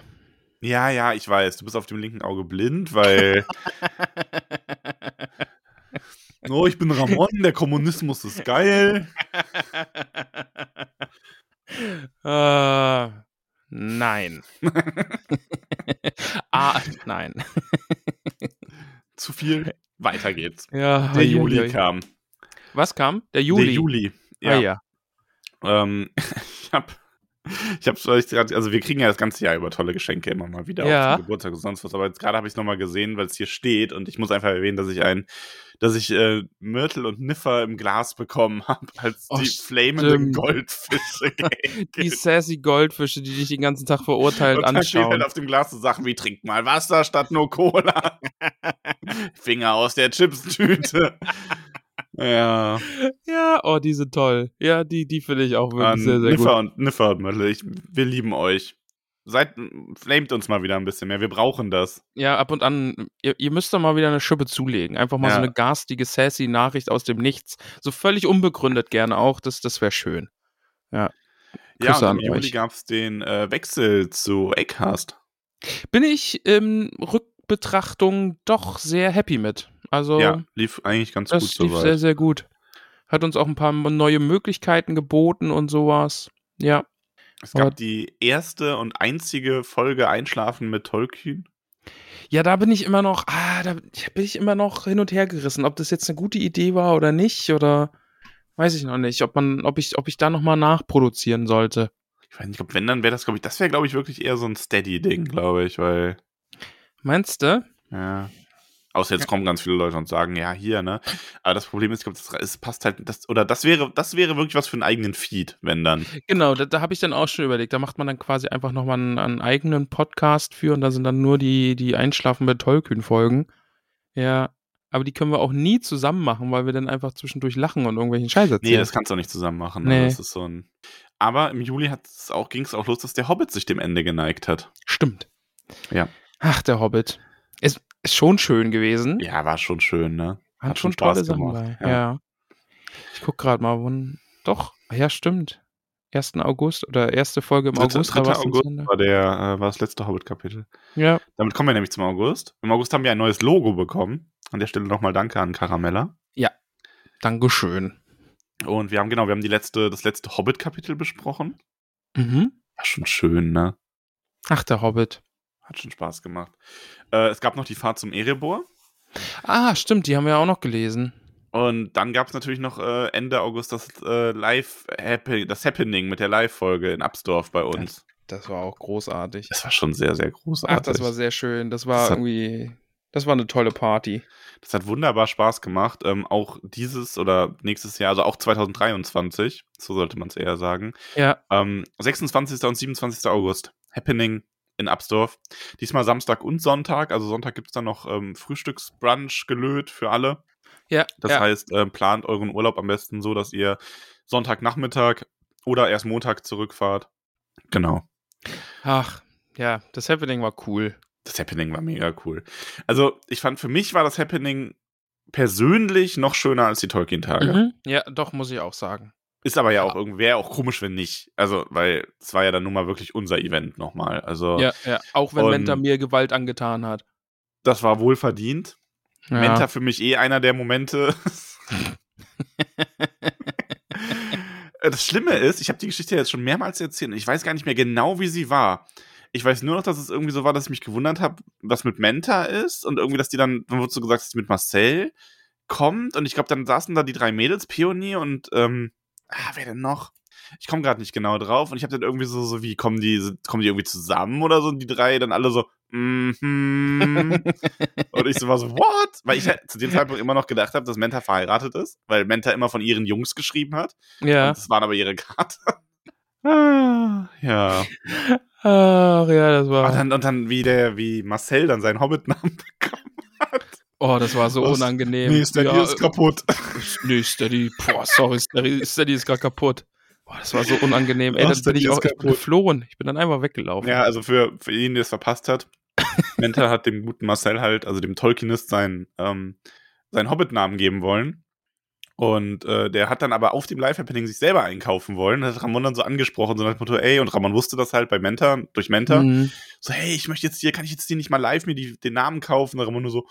Ja, ja, ich weiß, du bist auf dem linken Auge blind, weil, [laughs] oh, ich bin Ramon, der Kommunismus ist geil. [laughs] äh, nein. [laughs] ah, nein. [laughs] Zu viel. Weiter geht's. Ja, Der Juli oi. kam. Was kam? Der Juli. Der Juli. Ja. Ja. Ah, ja. Ähm, ich hab, [laughs] ich hab's euch grad, also wir kriegen ja das ganze Jahr über tolle Geschenke immer mal wieder Ja. auf zum Geburtstag und sonst was, aber jetzt gerade habe ich es nochmal gesehen, weil es hier steht und ich muss einfach erwähnen, dass ich ein, dass ich äh, Myrtle und Niffer im Glas bekommen habe, [laughs] als Oh, die flamenden. Goldfische. [laughs] Die sassy Goldfische, die dich den ganzen Tag verurteilt und dann stehen anschauen. halt auf dem Glas so Sachen wie trink mal Wasser statt nur Cola. Finger aus der Chipstüte. Ja. Ja, oh, die sind toll. Ja, die, die finde ich auch wirklich An sehr, sehr Niffer gut. und Niffer und Myrtle, ich, wir lieben euch. Seid, flamet uns mal wieder ein bisschen mehr. Wir brauchen das. Ja, ab und an, ihr, ihr müsst doch mal wieder eine Schippe zulegen. Einfach mal so Ja. eine garstige, sassy Nachricht aus dem Nichts. So völlig unbegründet gerne auch. Das, das wäre schön. Ja, Grüße und an im Juli gab es den äh, Wechsel zu Acast. Bin ich in Rückbetrachtung doch sehr happy mit. Also, Ja, lief eigentlich ganz das gut lief soweit. sehr, sehr gut. Hat uns auch ein paar neue Möglichkeiten geboten und sowas. Ja. es gab aber- die erste und einzige Folge Einschlafen mit Tolkien. Ja, da bin ich immer noch, ah, da bin ich immer noch hin und her gerissen, ob das jetzt eine gute Idee war oder nicht, oder weiß ich noch nicht, ob man, ob ich, ob ich da nochmal nachproduzieren sollte. Ich weiß nicht, ob wenn, dann wäre das, glaube ich, das wäre, glaube ich, wirklich eher so ein Steady-Ding, glaube ich, weil, Meinst du? ja. Außer jetzt kommen ganz viele Leute und sagen, ja, hier, ne? Aber das Problem ist, ich glaube, das, es passt halt, das, oder das wäre, das wäre wirklich was für einen eigenen Feed, wenn dann. Genau, da, da habe ich dann auch schon überlegt. Da macht man dann quasi einfach nochmal einen, einen eigenen Podcast für und da sind dann nur die, die Einschlafen mit Tollkühn-Folgen. Ja, aber die können wir auch nie zusammen machen, weil wir dann einfach zwischendurch lachen und irgendwelchen Scheiß erzählen. Nee, das kannst du auch nicht zusammen machen. Ne? Nee. Das ist so ein. Aber im Juli ging es auch los, dass der Hobbit sich dem Ende geneigt hat. Stimmt. Ja. Ach, der Hobbit. Ist, ist schon schön gewesen. Ja, war schon schön, ne? Hat, hat schon schon Spaß tolle Sachen gemacht, bei. ja. Ja. Ich guck gerade mal, wann. Doch, ja, stimmt. 1. August oder erste Folge im Dritte, August. da dritte war's dann zu August Ende. war, der, äh, war das letzte Hobbit-Kapitel. Ja. Damit kommen wir nämlich zum August. Im August haben wir ein neues Logo bekommen. An der Stelle nochmal Danke an Caramella. Dankeschön. Und wir haben, genau, wir haben die letzte, das letzte Hobbit-Kapitel besprochen. Mhm. War schon schön, ne? Ach, der Hobbit. Hat schon Spaß gemacht. Äh, es gab noch die Fahrt zum Erebor. Ah, stimmt, die haben wir auch noch gelesen. Und dann gab es natürlich noch äh, Ende August das äh, Live -Happen das Happening mit der Live-Folge in Absdorf bei uns. Das war auch großartig. Das war schon sehr, sehr großartig. Ach, das war sehr schön. Das war Das hat- irgendwie. Das war eine tolle Party. Das hat wunderbar Spaß gemacht. Ähm, auch dieses oder nächstes Jahr, also auch 2023, so sollte man es eher sagen. Ja. Ähm, 26. und 27. August. Happening in Absdorf. Diesmal Samstag und Sonntag. Also Sonntag gibt es dann noch ähm, Frühstücksbrunch gelöt für alle. Ja. Das ja. heißt, ähm, plant euren Urlaub am besten so, dass ihr Sonntagnachmittag oder erst Montag zurückfahrt. Genau. Ach, ja, das Happening war cool. Das Happening war mega cool. Also, ich fand, für mich war das Happening persönlich noch schöner als die Tolkien-Tage. Mhm. Ja, doch, muss ich auch sagen. Ist aber ja auch irgendwie, wäre auch komisch, wenn nicht. Also, weil es war ja dann nun mal wirklich unser Event nochmal. Also, Ja, ja. Auch wenn Menta mir Gewalt angetan hat. das war wohl verdient. Ja. Menta für mich eh einer der Momente. [laughs] das Schlimme ist, ich habe die Geschichte jetzt schon mehrmals erzählt und ich weiß gar nicht mehr genau, wie sie war. Ich weiß nur noch, dass es irgendwie so war, dass ich mich gewundert habe, was mit Menta ist und irgendwie, dass die dann, dann wurde so gesagt, dass die mit Marcel kommt und ich glaube, dann saßen da die drei Mädels, Pionier und, ähm, ah, wer denn noch? Ich komme gerade nicht genau drauf und ich habe dann irgendwie so, so wie, kommen die, kommen die irgendwie zusammen oder so, die drei, dann alle so, mhm. [laughs] Und ich so war so, what? Weil ich halt zu dem Zeitpunkt immer noch gedacht habe, dass Menta verheiratet ist, weil Menta immer von ihren Jungs geschrieben hat. ja. Das waren aber ihre Karte. ah, ja. Ach, ja, das Und war. dann, und dann wie der, wie Marcel dann seinen Hobbit-Namen [laughs] bekommen hat. Oh, das war so Was? unangenehm. Nee, Steady ja, ist kaputt. [laughs] Nee, Steady. Boah, sorry, Steady, Steady ist gerade kaputt. Boah, das war so unangenehm. Ey, Oh, dann bin Steady ich ist auch ich bin kaputt. geflohen. Ich bin dann einfach weggelaufen. Ja, also für, für ihn, der es verpasst hat. [laughs] Menta hat dem guten Marcel halt, also dem Tolkienist, seinen, ähm, seinen Hobbit-Namen geben wollen. Und äh, der hat dann aber auf dem Live-Happening sich selber einkaufen wollen. Das hat Ramon dann so angesprochen, so nach dem Motto, ey, und Ramon wusste das halt bei Menta, durch Menta. Mhm. So, hey, ich möchte jetzt hier, kann ich jetzt hier nicht mal live mir die, den Namen kaufen? Und Ramon nur so,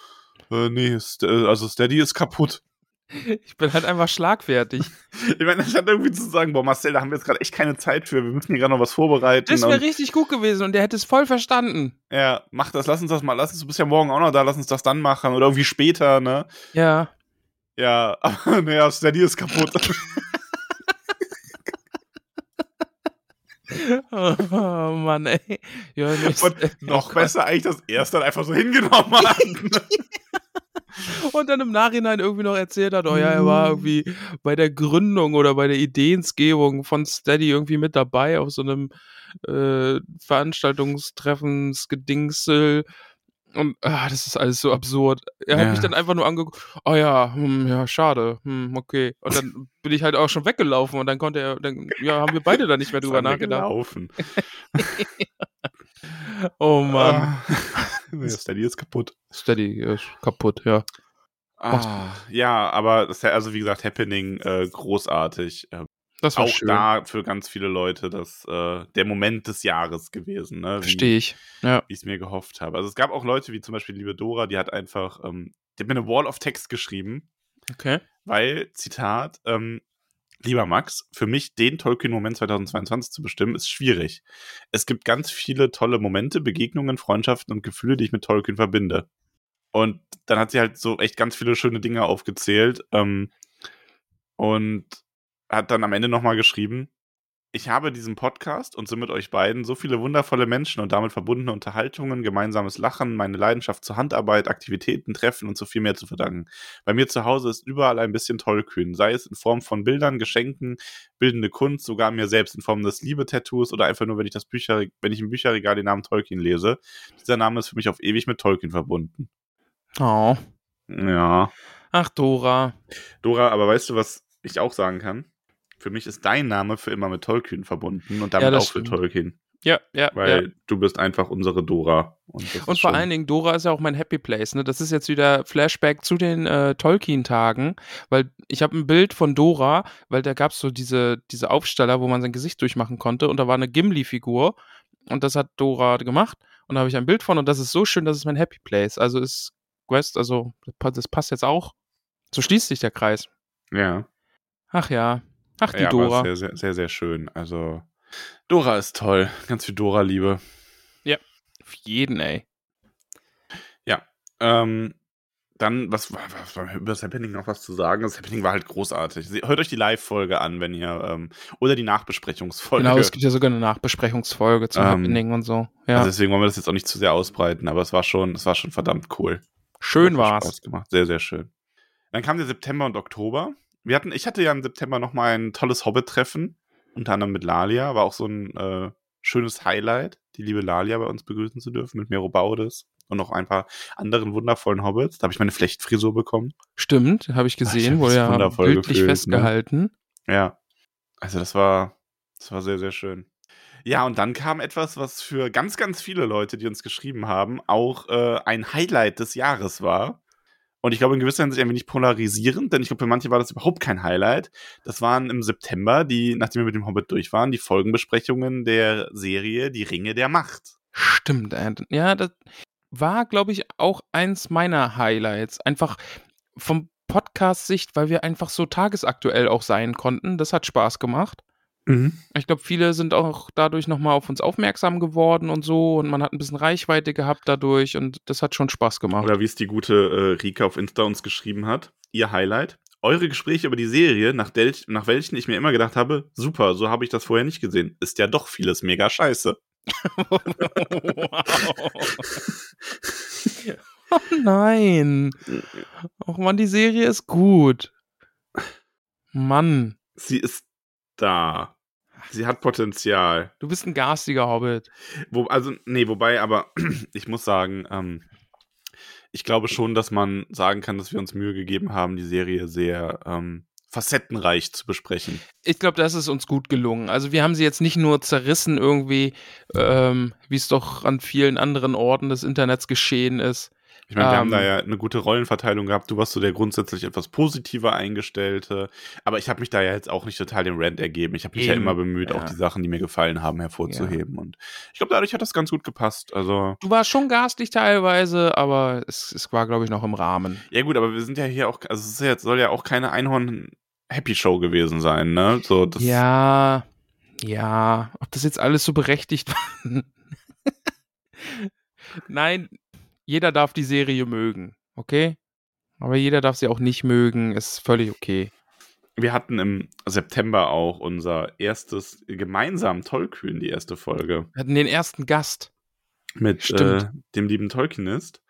äh, nee, äh, also Steady ist kaputt. Ich bin halt einfach schlagfertig. [laughs] Ich meine, anstatt irgendwie zu sagen, boah, Marcel, da haben wir jetzt gerade echt keine Zeit für, wir müssen hier gerade noch was vorbereiten. Das wäre richtig gut gewesen und der hätte es voll verstanden. Ja, mach das, lass uns das mal, lass uns, du bist ja morgen auch noch da, lass uns das dann machen oder irgendwie später, ne? Ja. Ja, [laughs] aber naja, Steady ist kaputt. [laughs] Oh, Mann, ey. Ja, Und noch besser eigentlich, dass er es dann einfach so hingenommen hat. Und dann im Nachhinein irgendwie noch erzählt hat, oh ja, er war irgendwie bei der Gründung oder bei der Ideengebung von Steady irgendwie mit dabei auf so einem äh, Veranstaltungstreffensgedingsel. Und ah, das ist alles so absurd. Er hat Ja. mich dann einfach nur angeguckt, oh ja, hm, ja, schade, hm, okay. Und dann bin ich halt auch schon weggelaufen und dann konnte er, dann ja, haben wir beide da nicht mehr drüber nachgedacht. gelaufen. [laughs] Oh Mann. Ah. [laughs] Nee, Steady ist kaputt. Steady ist kaputt, ja. Ah, ja, aber das ist ja, also wie gesagt, Happening äh, großartig. Äh, Das war auch schön. da für ganz viele Leute das äh, der Moment des Jahres gewesen, ne? Verstehe ich. Ja. wie ich es mir gehofft habe. Also es gab auch Leute wie zum Beispiel liebe Dora, die hat einfach, ähm, die hat mir eine Wall of Text geschrieben, Okay. weil, Zitat, ähm, lieber Max, für mich den Tolkien-Moment 2022 zu bestimmen, ist schwierig. Es gibt ganz viele tolle Momente, Begegnungen, Freundschaften und Gefühle, die ich mit Tolkien verbinde. Und dann hat sie halt so echt ganz viele schöne Dinge aufgezählt ähm, und hat dann am Ende nochmal geschrieben, ich habe diesem Podcast und somit euch beiden so viele wundervolle Menschen und damit verbundene Unterhaltungen, gemeinsames Lachen, meine Leidenschaft zur Handarbeit, Aktivitäten, Treffen und so viel mehr zu verdanken. Bei mir zu Hause ist überall ein bisschen tollkühn, sei es in Form von Bildern, Geschenken, bildende Kunst, sogar mir selbst in Form des Liebe-Tattoos oder einfach nur, wenn ich das Bücher, wenn ich im Bücherregal den Namen Tolkien lese. Dieser Name ist für mich auf ewig mit Tolkien verbunden. Oh. Ja. Ach, Dora. Dora, aber weißt du, was ich auch sagen kann? Für mich ist dein Name für immer mit Tolkien verbunden und damit Ja, auch für. Tolkien. Ja, ja, Weil ja. du bist einfach unsere Dora. Und, Und vor allen Dingen, Dora ist ja auch mein Happy Place. Ne? Das ist jetzt wieder Flashback zu den äh, Tolkien-Tagen, weil ich habe ein Bild von Dora, weil da gab es so diese, diese Aufsteller, wo man sein Gesicht durchmachen konnte und da war eine Gimli-Figur und das hat Dora gemacht und da habe ich ein Bild von und das ist so schön, das ist mein Happy Place. Also ist Quest, also das passt jetzt auch. So schließt sich der Kreis. Ja. Ach ja. Ach, die ja, Dora. Sehr, sehr, sehr, sehr schön. Also, Dora ist toll. Ganz viel Dora-Liebe. Auf jeden, ey. Ähm, dann, was war, was war über das Happening noch was zu sagen? Das Happening war halt großartig. Hört euch die Live-Folge an, wenn ihr, ähm, oder die Nachbesprechungsfolge. Genau, es gibt ja sogar eine Nachbesprechungsfolge zum Ähm, Happening und so. Ja, Also deswegen wollen wir das jetzt auch nicht zu sehr ausbreiten, aber es war schon, es war schon verdammt cool. schön war's. Spaß gemacht. Sehr, sehr schön. Dann kam der September und Oktober. Wir hatten, ich hatte ja im September noch mal ein tolles Hobbit-Treffen, unter anderem mit Lalia, war auch so ein äh, schönes Highlight, die liebe Lalia bei uns begrüßen zu dürfen, mit Mero Baudes und noch ein paar anderen wundervollen Hobbits. Da habe ich meine Flechtfrisur bekommen. Stimmt, habe ich ich gesehen, wurde ja bildlich gefühlt, ne? festgehalten. Ja. Also das war, das war sehr, sehr schön. Ja, und dann kam etwas, was für ganz, ganz viele Leute, die uns geschrieben haben, auch äh, ein Highlight des Jahres war. Und ich glaube, in gewisser Hinsicht ein wenig polarisierend, denn ich glaube, für manche war das überhaupt kein Highlight. Das waren im September, die, nachdem wir mit dem Hobbit durch waren, die Folgenbesprechungen der Serie Die Ringe der Macht. Stimmt, ja, das war, glaube ich, auch eins meiner Highlights. Einfach vom Podcast-Sicht, weil wir einfach so tagesaktuell auch sein konnten. Das hat Spaß gemacht. Ich glaube, viele sind auch dadurch nochmal auf uns aufmerksam geworden und so und man hat ein bisschen Reichweite gehabt dadurch und das hat schon Spaß gemacht. Oder wie es die gute äh, Rika auf Insta uns geschrieben hat. Ihr Highlight. Eure Gespräche über die Serie, nach, del nach welchen ich mir immer gedacht habe, super, so habe ich das vorher nicht gesehen. Ist ja doch vieles mega scheiße. [laughs] oh nein. [laughs] Och man, die Serie ist gut. Mann, Sie ist da. Sie hat Potenzial. du bist ein garstiger Hobbit. Wo, also, nee, wobei, aber [clears throat] ich muss sagen, ähm, ich glaube schon, dass man sagen kann, dass wir uns Mühe gegeben haben, die Serie sehr ähm, facettenreich zu besprechen. Ich glaube, das ist uns gut gelungen. Also wir haben sie jetzt nicht nur zerrissen irgendwie, ähm, wie es doch an vielen anderen Orten des Internets geschehen ist. Ich meine, wir haben Ähm. da ja eine gute Rollenverteilung gehabt. Du warst so der grundsätzlich etwas positiver eingestellte. Aber ich habe mich da ja jetzt auch nicht total den Rant ergeben. Ich habe mich ja Eben, immer bemüht, ja. auch die Sachen, die mir gefallen haben, hervorzuheben. Und ich glaube, dadurch hat das ganz gut gepasst. Also, Du warst schon garstig teilweise, aber es, es war, glaube ich, noch im Rahmen. ja gut, aber wir sind ja hier auch, also es ist ja jetzt, soll ja auch keine Einhorn-Happy-Show gewesen sein, ne? So, Ja, ja, ob das jetzt alles so berechtigt [laughs] war. Nein, jeder darf die Serie mögen, okay? Aber jeder darf sie auch nicht mögen, ist völlig okay. Wir hatten im September auch unser erstes gemeinsam Tollkühn, die erste Folge. Wir hatten den ersten Gast. mit äh, dem lieben Tolkienist.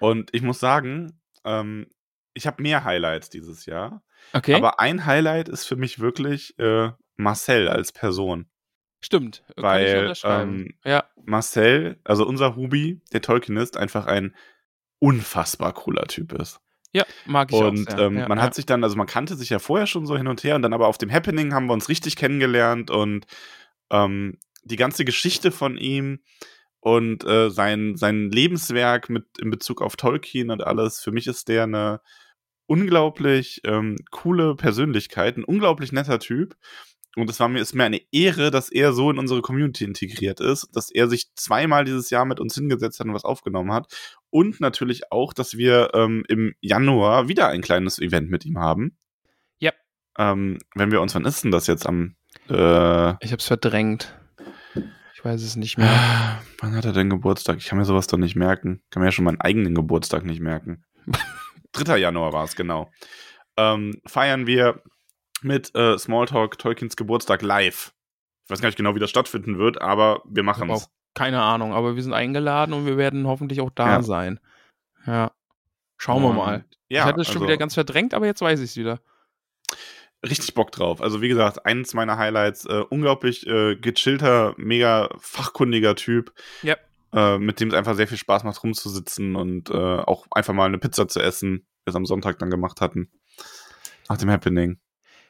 Und ich muss sagen, ähm, ich habe mehr Highlights dieses Jahr. Okay, Aber ein Highlight ist für mich wirklich äh, Marcel als Person. Stimmt. Kann weil, ähm, ja, Marcel, also unser Hubi, der Tolkienist, einfach ein unfassbar cooler Typ ist. ja, mag ich Und auch sehr. ähm, ja, man ja. hat sich dann, also man kannte sich ja vorher schon so hin und her und dann aber auf dem Happening haben wir uns richtig kennengelernt und ähm, die ganze Geschichte von ihm und äh, sein, sein Lebenswerk mit in Bezug auf Tolkien und alles, für mich ist der eine unglaublich ähm, coole Persönlichkeit, ein unglaublich netter Typ. Und es war mir, ist mir eine Ehre, dass er so in unsere Community integriert ist, dass er sich zweimal dieses Jahr mit uns hingesetzt hat und was aufgenommen hat. Und natürlich auch, dass wir ähm, im Januar wieder ein kleines Event mit ihm haben. Ja. Ähm, wenn wir uns, wann ist denn das jetzt am äh, Ich hab's verdrängt. Ich weiß es nicht mehr. [sighs] Wann hat er denn Geburtstag? Ich kann mir sowas doch nicht merken. Ich kann mir ja schon meinen eigenen Geburtstag nicht merken. [laughs] 3. Januar war es, genau. Ähm, feiern wir mit äh, Smalltalk Tolkiens Geburtstag live. Ich weiß gar nicht genau, wie das stattfinden wird, aber wir machen Auch es. keine Ahnung, aber wir sind eingeladen und wir werden hoffentlich auch da Ja. sein. Ja. Schauen wir mal. Ja, ich hatte es schon also wieder ganz verdrängt, aber jetzt weiß ich es wieder. richtig Bock drauf. Also wie gesagt, eines meiner Highlights, äh, unglaublich äh, gechillter, mega fachkundiger Typ. Ja. äh, mit dem es einfach sehr viel Spaß macht, rumzusitzen und äh, auch einfach mal eine Pizza zu essen, wie wir es am Sonntag dann gemacht hatten. Nach dem Happening.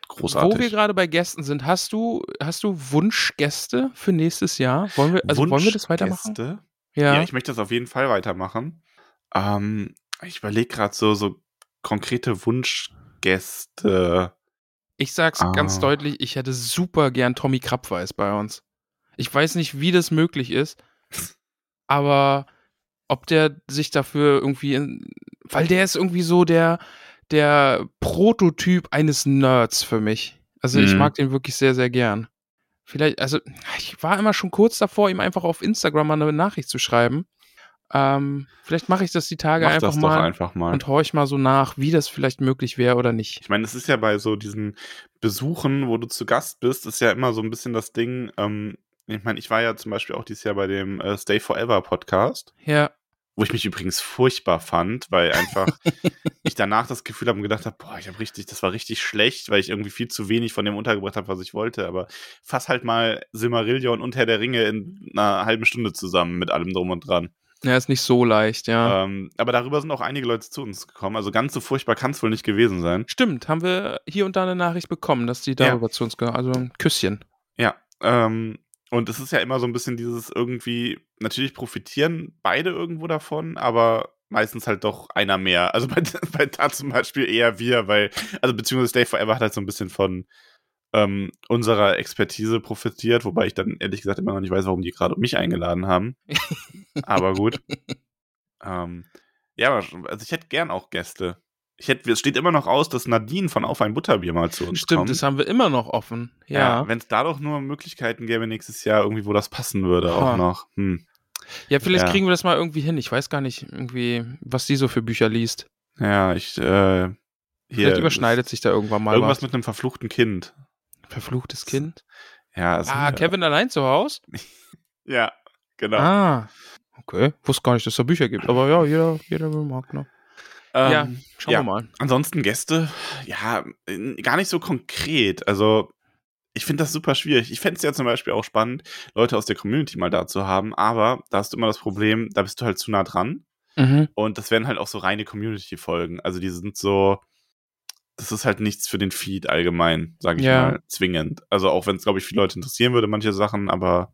Großartig. Wo wir gerade bei Gästen sind, hast du, hast du Wunschgäste für nächstes Jahr? Wollen wir, also wollen wir das weitermachen? Wunschgäste? Ja. Ja, ich möchte das auf jeden Fall weitermachen. Ähm, ich überlege gerade so, so konkrete Wunschgäste. Ich sag's ganz Ah. deutlich, ich hätte super gern Tommy Krabweis bei uns. Ich weiß nicht, wie das möglich ist, aber ob der sich dafür irgendwie, in, weil der ist irgendwie so der, der Prototyp eines Nerds für mich. Also ich Mhm. mag den wirklich sehr, sehr gern. Vielleicht, also ich war immer schon kurz davor, ihm einfach auf Instagram mal eine Nachricht zu schreiben. Ähm, vielleicht mache ich das die Tage Mach einfach das doch mal einfach mal. und horch mal so nach, wie das vielleicht möglich wäre oder nicht. Ich meine, es ist ja bei so diesen Besuchen, wo du zu Gast bist, ist ja immer so ein bisschen das Ding. Ähm, ich meine, ich war ja zum Beispiel auch dieses Jahr bei dem äh, Stay Forever Podcast, Ja, wo ich mich übrigens furchtbar fand, weil einfach [laughs] ich danach das Gefühl habe und gedacht habe, boah, ich habe richtig, das war richtig schlecht, weil ich irgendwie viel zu wenig von dem untergebracht habe, was ich wollte. Aber fass halt mal Silmarillion und Herr der Ringe in einer halben Stunde zusammen mit allem drum und dran. ja, ist nicht so leicht, ja. Ähm, aber darüber sind auch einige Leute zu uns gekommen. Also ganz so furchtbar kann es wohl nicht gewesen sein. Stimmt, haben wir hier und da eine Nachricht bekommen, dass die Ja. darüber zu uns gehören. Also ein Küsschen. Ja, ähm, und es ist ja immer so ein bisschen dieses irgendwie, natürlich profitieren beide irgendwo davon, aber meistens halt doch einer mehr. Also [laughs] bei, bei da zum Beispiel eher wir, weil, also beziehungsweise Stay Forever hat halt so ein bisschen von ähm, unserer Expertise profitiert, wobei ich dann ehrlich gesagt immer noch nicht weiß, warum die gerade mich eingeladen haben. [laughs] aber gut. Ähm, ja, aber also ich hätte gern auch Gäste. Ich hätte, es steht immer noch aus, dass Nadine von Auf ein Butterbier mal zu uns Stimmt, kommt. das haben wir immer noch offen. Ja, Ja. wenn es da doch nur Möglichkeiten gäbe nächstes Jahr, irgendwie, wo das passen würde, Ha. auch noch. Hm. Ja, vielleicht Ja. kriegen wir das mal irgendwie hin. Ich weiß gar nicht, irgendwie, was die so für Bücher liest. Ja, ich, äh, hier. Vielleicht überschneidet sich da irgendwann mal Irgendwas was. mit einem verfluchten Kind. Verfluchtes Kind. Ja, Ah, Kevin allein zu Hause? [laughs] Ja, genau. Ah. Okay. Wusste gar nicht, dass es da Bücher gibt. Aber ja, jeder, jeder mag, ne? Ähm, ja, schauen ja. wir mal. Ansonsten Gäste, ja, gar nicht so konkret. Also, ich finde das super schwierig. Ich fände es ja zum Beispiel auch spannend, Leute aus der Community mal da zu haben, aber da hast du immer das Problem, da bist du halt zu nah dran. Mhm. Und das werden halt auch so reine Community-Folgen. Also die sind so, das ist halt nichts für den Feed allgemein, sage ich Ja. mal, zwingend. Also auch wenn es, glaube ich, viele Leute interessieren würde, manche Sachen, aber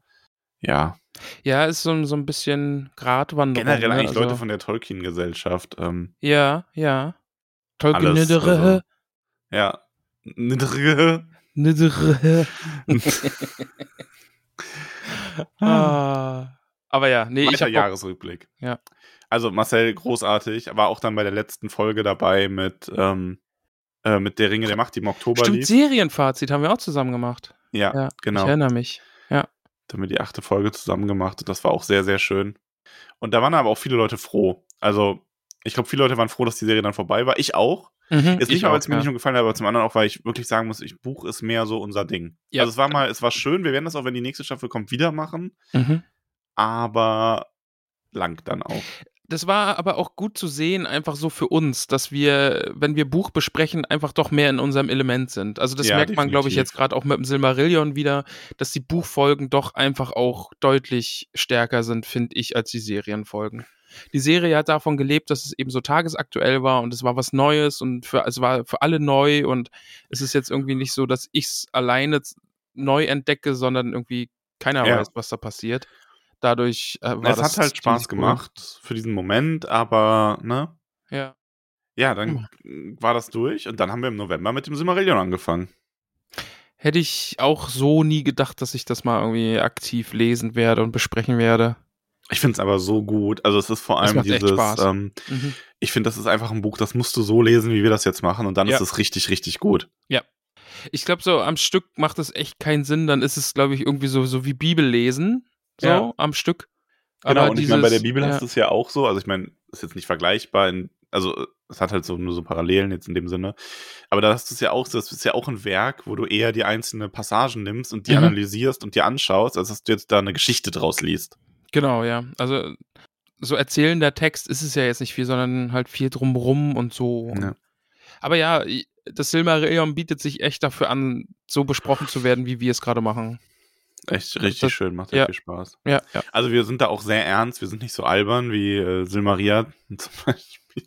ja. Ja, ist so, so ein bisschen Gratwanderung. Generell ne? eigentlich Also- Leute von der Tolkien-Gesellschaft. Ähm, Ja, ja. Tolkien Alles, also- ja. Niedrige. Niddere. [laughs] ah. Aber ja, nee, ich Weiter habe Jahresrückblick. Ja. Also Marcel, großartig, war auch dann bei der letzten Folge dabei mit, ähm, äh, mit der Ringe der Macht, die im Oktober Stimmt, lief. Serienfazit haben wir auch zusammen gemacht. Ja, Ja, genau. Ich erinnere mich. Da haben wir die achte Folge zusammen gemacht und das war auch sehr, sehr schön. Und da waren aber auch viele Leute froh. Also, ich glaube, viele Leute waren froh, dass die Serie dann vorbei war. Ich auch. Mhm, Jetzt ich nicht mal, weil es mir ja. nicht nur gefallen hat, aber zum anderen auch, weil ich wirklich sagen muss, ich Buch ist mehr so unser Ding. Ja. Also es war mal, es war schön, wir werden das auch, wenn die nächste Staffel kommt, wieder machen, Mhm. aber langt dann auch. Das war aber auch gut zu sehen, einfach so für uns, dass wir, wenn wir Buch besprechen, einfach doch mehr in unserem Element sind. Also das Ja, merkt man, glaube ich, definitiv. jetzt gerade auch mit dem Silmarillion wieder, dass die Buchfolgen doch einfach auch deutlich stärker sind, finde ich, als die Serienfolgen. Die Serie hat davon gelebt, dass es eben so tagesaktuell war und es war was Neues und für, es war für alle neu und es ist jetzt irgendwie nicht so, dass ich es alleine neu entdecke, sondern irgendwie keiner Ja. weiß, was da passiert. Dadurch äh, war es das hat halt Spaß cool. gemacht für diesen Moment, aber, ne? Ja. Ja, dann war das durch und dann haben wir im November mit dem Silmarillion angefangen. Hätte ich auch so nie gedacht, dass ich das mal irgendwie aktiv lesen werde und besprechen werde. Ich finde es aber so gut. Also es ist vor Es allem dieses, Spaß. ähm, Mhm. ich finde, das ist einfach ein Buch, das musst du so lesen, wie wir das jetzt machen und dann Ja. ist es richtig, richtig gut. Ich glaube, so am Stück macht es echt keinen Sinn. Dann ist es, glaube ich, irgendwie so, so wie Bibel lesen. So Ja. am Stück. Genau, Aber und ich meine, bei der dieses- Bibel ja. hast du es ja auch so, also ich meine, ist jetzt nicht vergleichbar, in, also es hat halt so nur so Parallelen jetzt in dem Sinne, aber da hast du es ja auch so, das ist ja auch ein Werk, wo du eher die einzelnen Passagen nimmst und die Mhm. analysierst und dir anschaust, als dass du jetzt da eine Geschichte draus liest. Genau, ja. Also so erzählender Text ist es ja jetzt nicht viel, sondern halt viel drumrum und so. Ja. Aber ja, das Silmarillion bietet sich echt dafür an, so besprochen zu werden, wie wir es gerade machen. Echt richtig Das- schön, macht ja. viel Spaß. Ja, ja. Also wir sind da auch sehr ernst, wir sind nicht so albern wie äh, Silmaria [laughs] zum Beispiel.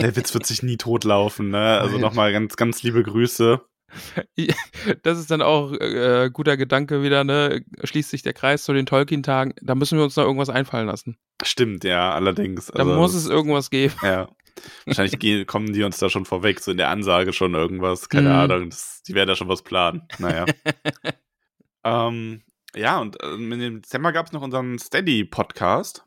Der Witz wird sich nie totlaufen, ne? Also nochmal ganz, ganz liebe Grüße. [laughs] Das ist dann auch äh, guter Gedanke wieder, ne? Schließt sich der Kreis zu den Tolkien-Tagen. Da müssen wir uns noch irgendwas einfallen lassen. Stimmt, ja, allerdings. Da Also, muss es irgendwas geben. Ja. Wahrscheinlich kommen die uns da schon vorweg, so in der Ansage schon irgendwas, keine Mhm. Ahnung. Das, die werden da schon was planen. Naja. [laughs] ähm, ja, und äh, im Dezember gab es noch unseren Steady-Podcast.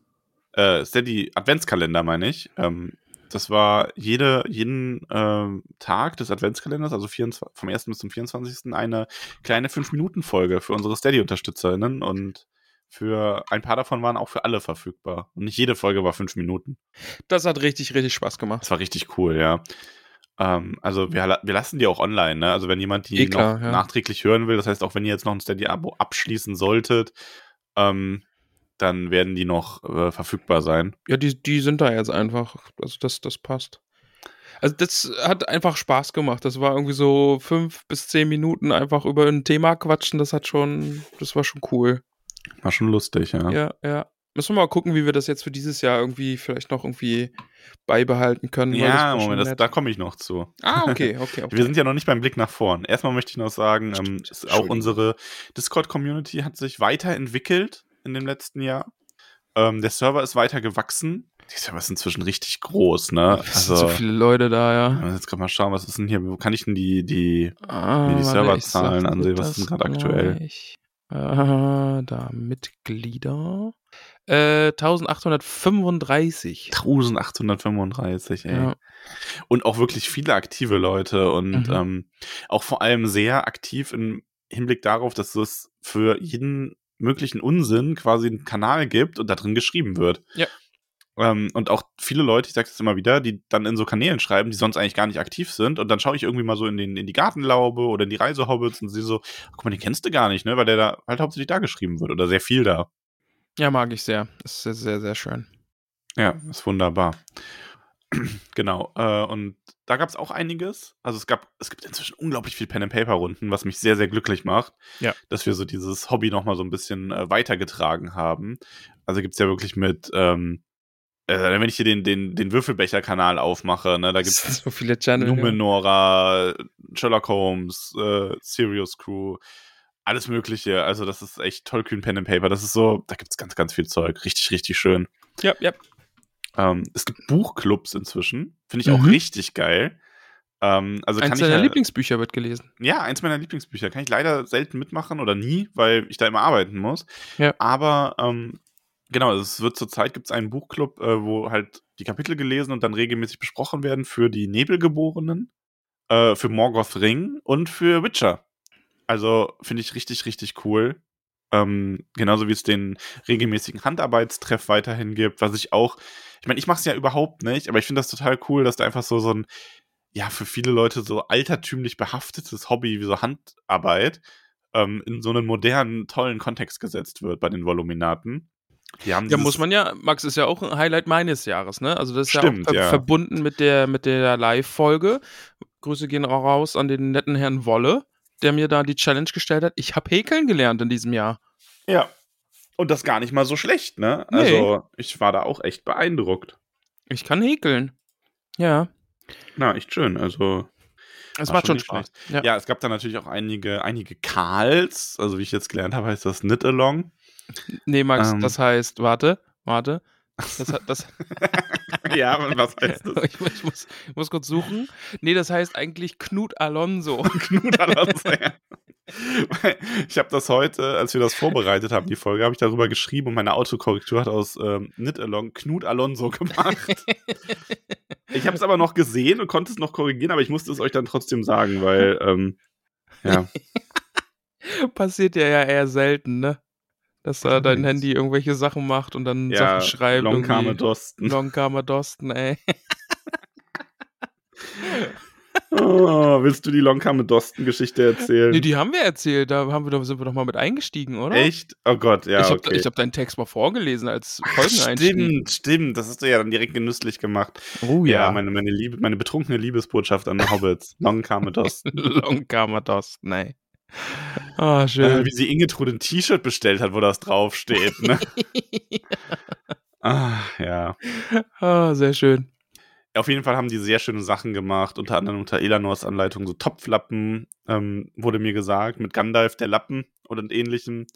Äh, Steady Adventskalender, meine ich. Ähm, das war jede, jeden ähm, Tag des Adventskalenders, also 24, vom 1. bis zum 24. eine kleine 5-Minuten-Folge für unsere Steady-UnterstützerInnen und für ein paar davon waren auch für alle verfügbar. Und nicht jede Folge war 5 Minuten. Das hat richtig, richtig Spaß gemacht. Das war richtig cool, ja. Ähm, also wir, wir lassen die auch online, ne? Also wenn jemand die Eh klar, noch ja. nachträglich hören will, das heißt auch wenn ihr jetzt noch ein Steady-Abo abschließen solltet, ähm, dann werden die noch äh, verfügbar sein. Ja, die, die sind da jetzt einfach. Also das, das passt. Also das hat einfach Spaß gemacht. Das war irgendwie so fünf bis zehn Minuten einfach über ein Thema quatschen. Das hat schon, das war schon cool. War schon lustig, ja. Ja, ja. Müssen wir mal gucken, wie wir das jetzt für dieses Jahr irgendwie vielleicht noch irgendwie beibehalten können. das Ja, schon Moment, das, da komme ich noch zu. Ah, okay, okay, [laughs] okay. Wir sind ja noch nicht beim Blick nach vorn. Erstmal möchte ich noch sagen, ähm, auch unsere Discord-Community hat sich weiterentwickelt in dem letzten Jahr. Ähm, der Server ist weiter gewachsen. Die Server ist inzwischen richtig groß, ne? Sind so viele Leute da, Ja. Jetzt kann man schauen, was ist denn hier? Wo kann ich denn die, die. Ah, die Serverzahlen ansehen, was das ist denn gerade aktuell? Ah, da Mitglieder. Äh, 1835. 1835, ey. Ja. Und auch wirklich viele aktive Leute und Mhm. ähm, auch vor allem sehr aktiv im Hinblick darauf, dass es für jeden möglichen Unsinn quasi einen Kanal gibt und da drin geschrieben wird. Ja. Ähm, und auch viele Leute, ich sage es immer wieder, die dann in so Kanälen schreiben, die sonst eigentlich gar nicht aktiv sind. Und dann schaue ich irgendwie mal so in, den, in die Gartenlaube oder in die Reisehobbits und sehe so, guck mal, den kennst du gar nicht, ne? Weil der da halt hauptsächlich da geschrieben wird oder sehr viel da. Ja, mag ich sehr. Ist sehr, sehr, sehr schön. Ja, ist wunderbar. [clears throat] genau. Äh, und da gab es auch einiges. Also es gab, es gibt inzwischen unglaublich viel Pen and Paper Runden, was mich sehr, sehr glücklich macht, Ja. dass wir so dieses Hobby noch mal so ein bisschen äh, weitergetragen haben. Also gibt's ja wirklich mit, ähm, äh, wenn ich hier den den den Würfelbecher-Kanal aufmache, ne, da [laughs] Es gibt's sind so viele Channel. Numenora, Sherlock Holmes, äh, Sirius Crew, alles Mögliche. Also das ist echt tollkühn Pen and Paper. Das ist so, da gibt's ganz, ganz viel Zeug. Richtig, richtig schön. Ja, ja. Ähm, es gibt Buchclubs inzwischen. Finde ich auch Mhm. richtig geil. Ähm, also kann Eins deiner ja, Lieblingsbücher wird gelesen. ja, eins meiner Lieblingsbücher. Kann ich leider selten mitmachen oder nie, weil ich da immer arbeiten muss. Ja. Aber ähm, genau, es wird zurzeit gibt es einen Buchclub, äh, wo halt die Kapitel gelesen und dann regelmäßig besprochen werden für die Nebelgeborenen, äh, für Morgoth Ring und für Witcher. Also finde ich richtig, richtig cool. Ähm, genauso wie es den regelmäßigen Handarbeitstreff weiterhin gibt, was ich auch, ich meine, ich mache es ja überhaupt nicht, aber ich finde das total cool, dass da einfach so, so ein, ja, für viele Leute so altertümlich behaftetes Hobby wie so Handarbeit ähm, in so einen modernen, tollen Kontext gesetzt wird bei den Voluminaten. Die haben Ja, muss man ja, Max ist ja auch ein Highlight meines Jahres, ne? Also das ist Stimmt, ja auch ver ja. verbunden mit der, mit der Live-Folge. Grüße gehen auch raus an den netten Herrn Wolle, der mir da die Challenge gestellt hat. Ich habe häkeln gelernt in diesem Jahr. Ja. Und das gar nicht mal so schlecht, ne? Nee. Also, ich war da auch echt beeindruckt. Ich kann häkeln. Ja, Na, echt schön. Also, es War macht schon Spaß. ja. Ja. es gab da natürlich auch einige, einige Karls. Also, wie ich jetzt gelernt habe, heißt das Knit-Along. Nee, Max, Ähm. das heißt, warte, warte. Das, hat- das, [laughs] ja, und was heißt das? [laughs] ich, ich, muss, ich muss kurz suchen. Nee, das heißt eigentlich Knut Alonso. [laughs] Knut Alonso, ja. Ich habe das heute, als wir das vorbereitet haben, die Folge, habe ich darüber geschrieben und meine Autokorrektur hat aus ähm, Knit Along Knut Alonso gemacht. ich habe es aber noch gesehen und konnte es noch korrigieren, aber ich musste es euch dann trotzdem sagen, weil, ähm, ja, Passiert ja, ja eher selten, ne? Dass da dein. Handy irgendwelche Sachen macht und dann ja Sachen schreibt. Irgendwie. Dosten. Longkame Dosten, ey. Oh, willst du die Longkame Dosten Geschichte erzählen? Nee, die haben wir erzählt, da haben wir sind wir doch mal mit eingestiegen, oder? Echt? Oh Gott, ja, ich habe okay. hab deinen Text mal vorgelesen als Folgeneinstieg. Stimmt, stimmt. Das hast du ja dann direkt genüsslich gemacht. Oh Ja, meine, meine, Liebe, meine betrunkene Liebesbotschaft an Hobbits. Longkame [laughs] Dosten. Longkame Dosten, ey. Ah, Äh, schön. wie sie Ingetrude ein T-Shirt bestellt hat, wo das draufsteht. Ne? [laughs] ah, ja. ah, sehr schön. Auf jeden Fall haben die sehr schöne Sachen gemacht, unter anderem unter Elanors Anleitung so Topflappen, ähm, wurde mir gesagt, mit Gandalf der Lappen und ähnlichem.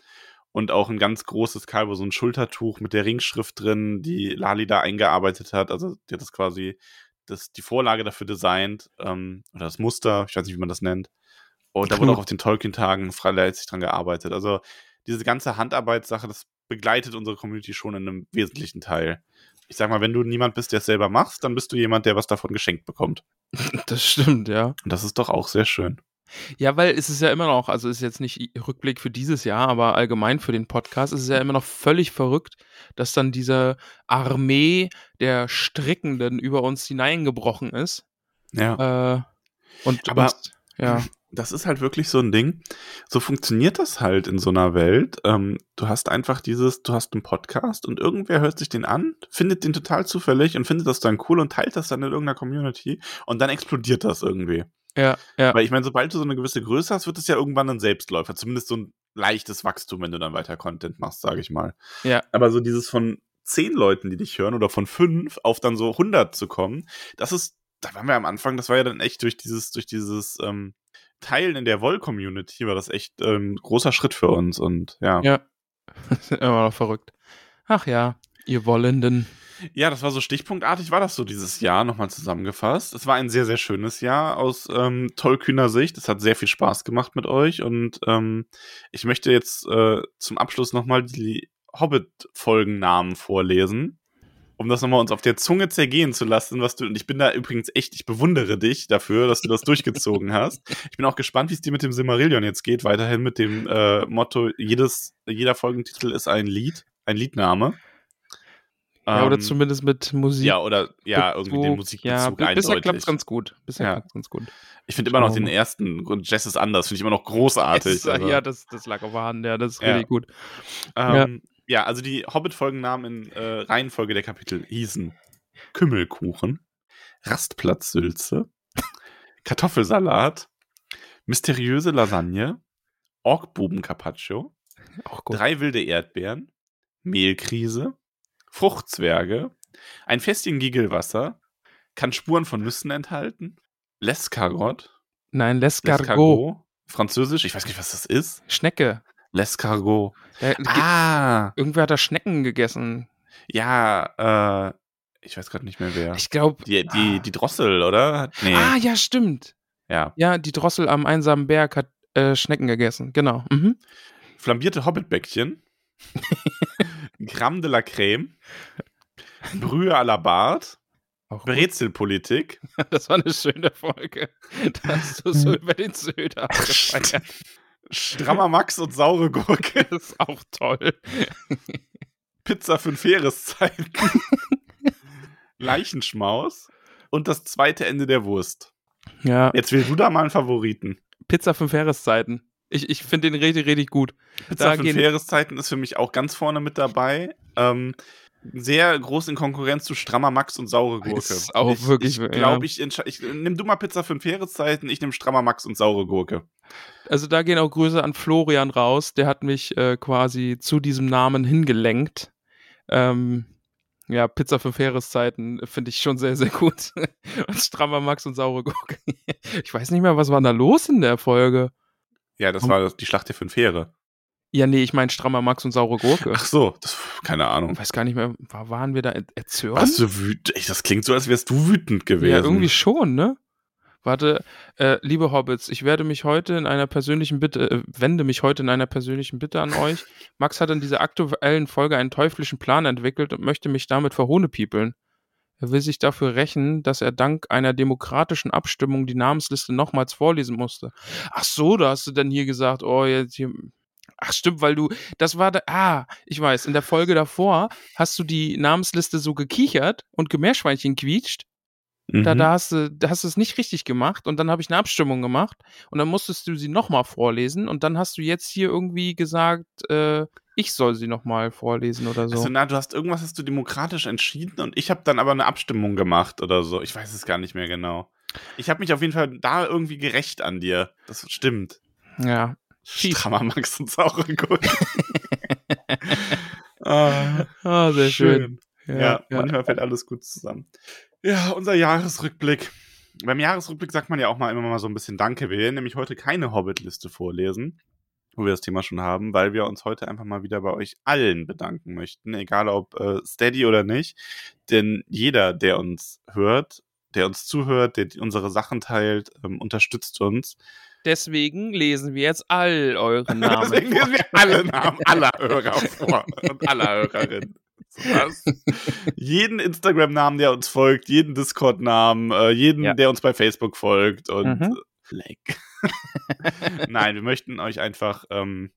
Und auch ein ganz großes Kalbo, so ein Schultertuch mit der Ringschrift drin, die Lali da eingearbeitet hat. Also die hat das quasi das, die Vorlage dafür designt, ähm, oder das Muster, ich weiß nicht, wie man das nennt. Und da wurde auch auf den Tolkien-Tagen freilich dran gearbeitet. Also diese ganze Handarbeitssache, das begleitet unsere Community schon in einem wesentlichen Teil. Ich sag mal, wenn du niemand bist, der es selber machst, dann bist du jemand, der was davon geschenkt bekommt. [laughs] Das stimmt, ja. Und das ist doch auch sehr schön. Ja, weil es ist ja immer noch, also es ist jetzt nicht Rückblick für dieses Jahr, aber allgemein für den Podcast, es ist ja immer noch völlig verrückt, dass dann diese Armee der Strickenden über uns hineingebrochen ist. Ja. Äh, und Aber- uns, ja, Das ist halt wirklich so ein Ding. So funktioniert das halt in so einer Welt. Ähm, du hast einfach dieses, du hast einen Podcast und irgendwer hört sich den an, findet den total zufällig und findet das dann cool und teilt das dann in irgendeiner Community und dann explodiert das irgendwie. ja, ja, Weil ich meine, sobald du so eine gewisse Größe hast, wird es ja irgendwann ein Selbstläufer. Zumindest so ein leichtes Wachstum, wenn du dann weiter Content machst, sage ich mal. ja, Aber so dieses von zehn Leuten, die dich hören oder von fünf auf dann so 100 zu kommen, das ist, da waren wir am Anfang, das war ja dann echt durch dieses, durch dieses ähm, Teilen in der Woll-Community, war das echt ein ähm, großer Schritt für uns und ja. ja. [laughs] immer noch verrückt. Ach ja, ihr Wollenden. Ja, das war so stichpunktartig, war das so dieses Jahr nochmal zusammengefasst. Es war ein sehr, sehr schönes Jahr aus ähm, tollkühner Sicht. Es hat sehr viel Spaß gemacht mit euch und ähm, ich möchte jetzt äh, zum Abschluss nochmal die Hobbit-Folgennamen vorlesen, um das nochmal uns auf der Zunge zergehen zu lassen, was du, und ich bin da übrigens echt, ich bewundere dich dafür, dass du das durchgezogen hast. Ich bin auch gespannt, wie es dir mit dem Silmarillion jetzt geht, weiterhin mit dem äh, Motto, jedes, jeder Folgentitel ist ein Lied, ein Liedname. Ja, oder Ähm, zumindest mit Musik. ja, oder ja, irgendwie den Bezug. Musikbezug Ja, bisher klappt es ganz gut. Bisher Ja. klappt's ganz gut. Ich finde immer noch den ersten und Jazz ist anders, finde ich immer noch großartig. [laughs] Es aber, ja, das, das lag auf der Hand, ja, das ist Ja. richtig gut. ähm, ja. Also die Hobbit-Folgennamen in äh, Reihenfolge der Kapitel hießen Kümmelkuchen, Rastplatzsülze, Kartoffelsalat, mysteriöse Lasagne, Orkbuben-Carpaccio, drei wilde Erdbeeren, Mehlkrise, Fruchtzwerge, ein Fässchen Gigelwasser, kann Spuren von Nüssen enthalten, L'escargot, Nein, L'escargot. L'escargot, Französisch, ich weiß nicht, was das ist. Schnecke. L'escargot. Da, Ah, Irgendwer hat da Schnecken gegessen. ja, äh, ich weiß gerade nicht mehr wer. Ich glaube. Die, die, die Drossel, oder? Nee, Ah, ja, stimmt. ja. Ja, die Drossel am einsamen Berg hat äh, Schnecken gegessen. Genau. Mhm. Flambierte Hobbitbäckchen, [laughs] Gramm de la Creme, Brühe à la Bart, Auch. Brezelpolitik, [laughs] Das war eine schöne Folge. Da hast du so über den Söder abgefeiert. Strammer Max und saure Gurke, ist auch toll. Pizza für Jahreszeiten, [laughs] Leichenschmaus und das zweite Ende der Wurst. Ja, Jetzt wählst du da mal einen Favoriten. Pizza fünf Jahreszeiten. Ich, ich finde den richtig, richtig gut. Pizza Da für Jahreszeiten ist für mich auch ganz vorne mit dabei. Ähm, sehr groß in Konkurrenz zu Strammer Max und saure Gurke. Ist auch ich, wirklich, Ich ja. glaube, ich, entsche- ich nimm du mal Pizza für Jahreszeiten, ich nehme Strammer Max und saure Gurke. Also da gehen auch Grüße an Florian raus. Der hat mich äh, quasi zu diesem Namen hingelenkt. Ähm, ja, Pizza für Jahreszeiten finde ich schon sehr, sehr gut. [laughs] und strammer Max und saure Gurke. [laughs] ich weiß nicht mehr, was war da los in der Folge? Ja, das war die Schlacht der fünf Heere. Ja, nee, ich meine strammer Max und saure Gurke. Ach so, das, keine Ahnung. Ich weiß gar nicht mehr, war, waren wir da er- erzürnt? Warst du wütend? Das klingt so, als wärst du wütend gewesen. Ja, irgendwie schon, ne? Warte, äh, liebe Hobbits, ich werde mich heute in einer persönlichen Bitte, äh, wende mich heute in einer persönlichen Bitte an euch. Max hat in dieser aktuellen Folge einen teuflischen Plan entwickelt und möchte mich damit verhohnepiepeln. Er will sich dafür rächen, dass er dank einer demokratischen Abstimmung die Namensliste nochmals vorlesen musste. Ach so, da hast du dann hier gesagt, oh, jetzt hier. Ach stimmt, weil du, das war da, ah, ich weiß, in der Folge davor hast du die Namensliste so gekichert und Gemeerschweinchen quietscht da, Mhm. da hast du, da hast du es nicht richtig gemacht und dann habe ich eine Abstimmung gemacht und dann musstest du sie nochmal vorlesen und dann hast du jetzt hier irgendwie gesagt, äh, ich soll sie nochmal vorlesen oder so. Also, na, du hast irgendwas hast du demokratisch entschieden und ich habe dann aber eine Abstimmung gemacht oder so. Ich weiß es gar nicht mehr genau. Ich habe mich auf jeden Fall da irgendwie gerecht an dir. Das stimmt. ja. Strammer Max und saure Gurke. [laughs] ah, Ah, sehr schön. Ja, manchmal fällt alles gut zusammen. Ja, unser Jahresrückblick. Beim Jahresrückblick sagt man ja auch mal immer mal so ein bisschen Danke. Wir werden nämlich heute keine Hobbit-Liste vorlesen, wo wir das Thema schon haben, weil wir uns heute einfach mal wieder bei euch allen bedanken möchten, egal ob äh, Steady oder nicht. Denn jeder, der uns hört, der uns zuhört, der unsere Sachen teilt, ähm, unterstützt uns. Deswegen lesen wir jetzt all eure [laughs] Namen. Deswegen lesen wir alle Namen aller Hörer vor und aller Hörerinnen. [laughs] Was? jeden Instagram-Namen, der uns folgt, jeden Discord-Namen, äh, jeden, Ja. der uns bei Facebook folgt und Mhm. Leck. [laughs] Nein, wir möchten euch einfach ähm,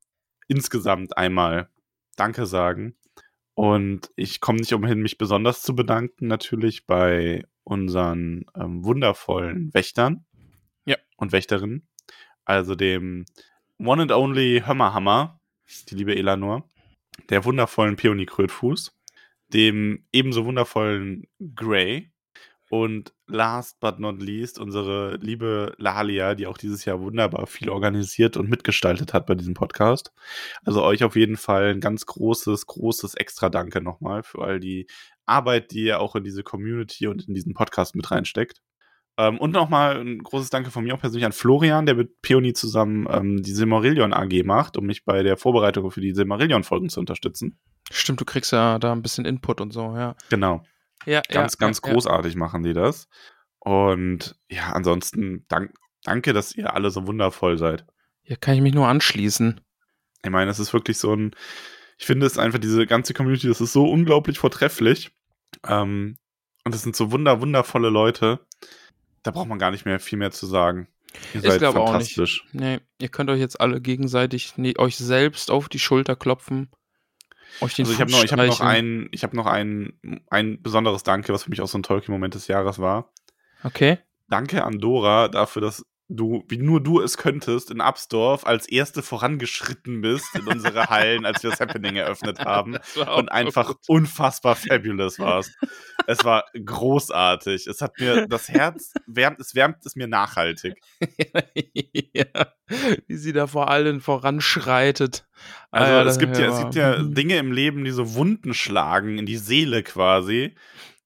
insgesamt einmal Danke sagen. Und ich komme nicht umhin, mich besonders zu bedanken, natürlich bei unseren ähm, wundervollen Wächtern Ja. und Wächterinnen. Also dem One and Only Hömmerhammer, die liebe Elanor, der wundervollen Peony Krötfuß, dem ebenso wundervollen Grey und last but not least unsere liebe Lalia, die auch dieses Jahr wunderbar viel organisiert und mitgestaltet hat bei diesem Podcast. Also euch auf jeden Fall ein ganz großes, großes extra Danke nochmal für all die Arbeit, die ihr auch in diese Community und in diesen Podcast mit reinsteckt. Ähm, und nochmal ein großes Danke von mir auch persönlich an Florian, der mit Peony zusammen ähm, die Silmarillion AG macht, um mich bei der Vorbereitung für die Silmarillion-Folgen zu unterstützen. Stimmt, du kriegst ja da ein bisschen Input und so, ja. Genau. Ja, Ganz, ja, ganz ja, großartig machen die das. Und ja, ansonsten dank, danke, dass ihr alle so wundervoll seid. Ja. Kann ich mich nur anschließen. Ich meine, es ist wirklich so ein, ich finde es einfach, diese ganze Community, das ist so unglaublich vortrefflich. Ähm, und es sind so wunder, wundervolle Leute. Da braucht man gar nicht mehr viel mehr zu sagen. Ihr Ich seid glaube auch nicht. fantastisch. Nee, ihr könnt euch jetzt alle gegenseitig ne, euch selbst auf die Schulter klopfen. Euch den Also ich habe noch, ich habe noch ein, ich habe noch ein, ein besonderes Danke, was für mich auch so ein Tolkien-Moment des Jahres war. Okay. Danke an Dora dafür, dass du, wie nur du es könntest, in Absdorf als Erste vorangeschritten bist in unsere Hallen, als wir das Happening eröffnet haben. Und einfach gut. unfassbar fabulous warst. Es war großartig. Es hat mir das Herz wärmt, es wärmt es mir nachhaltig. [laughs] ja, wie sie da vor allen voranschreitet. Also Ah es gibt ja, es gibt ja mhm. Dinge im Leben, die so Wunden schlagen in die Seele quasi.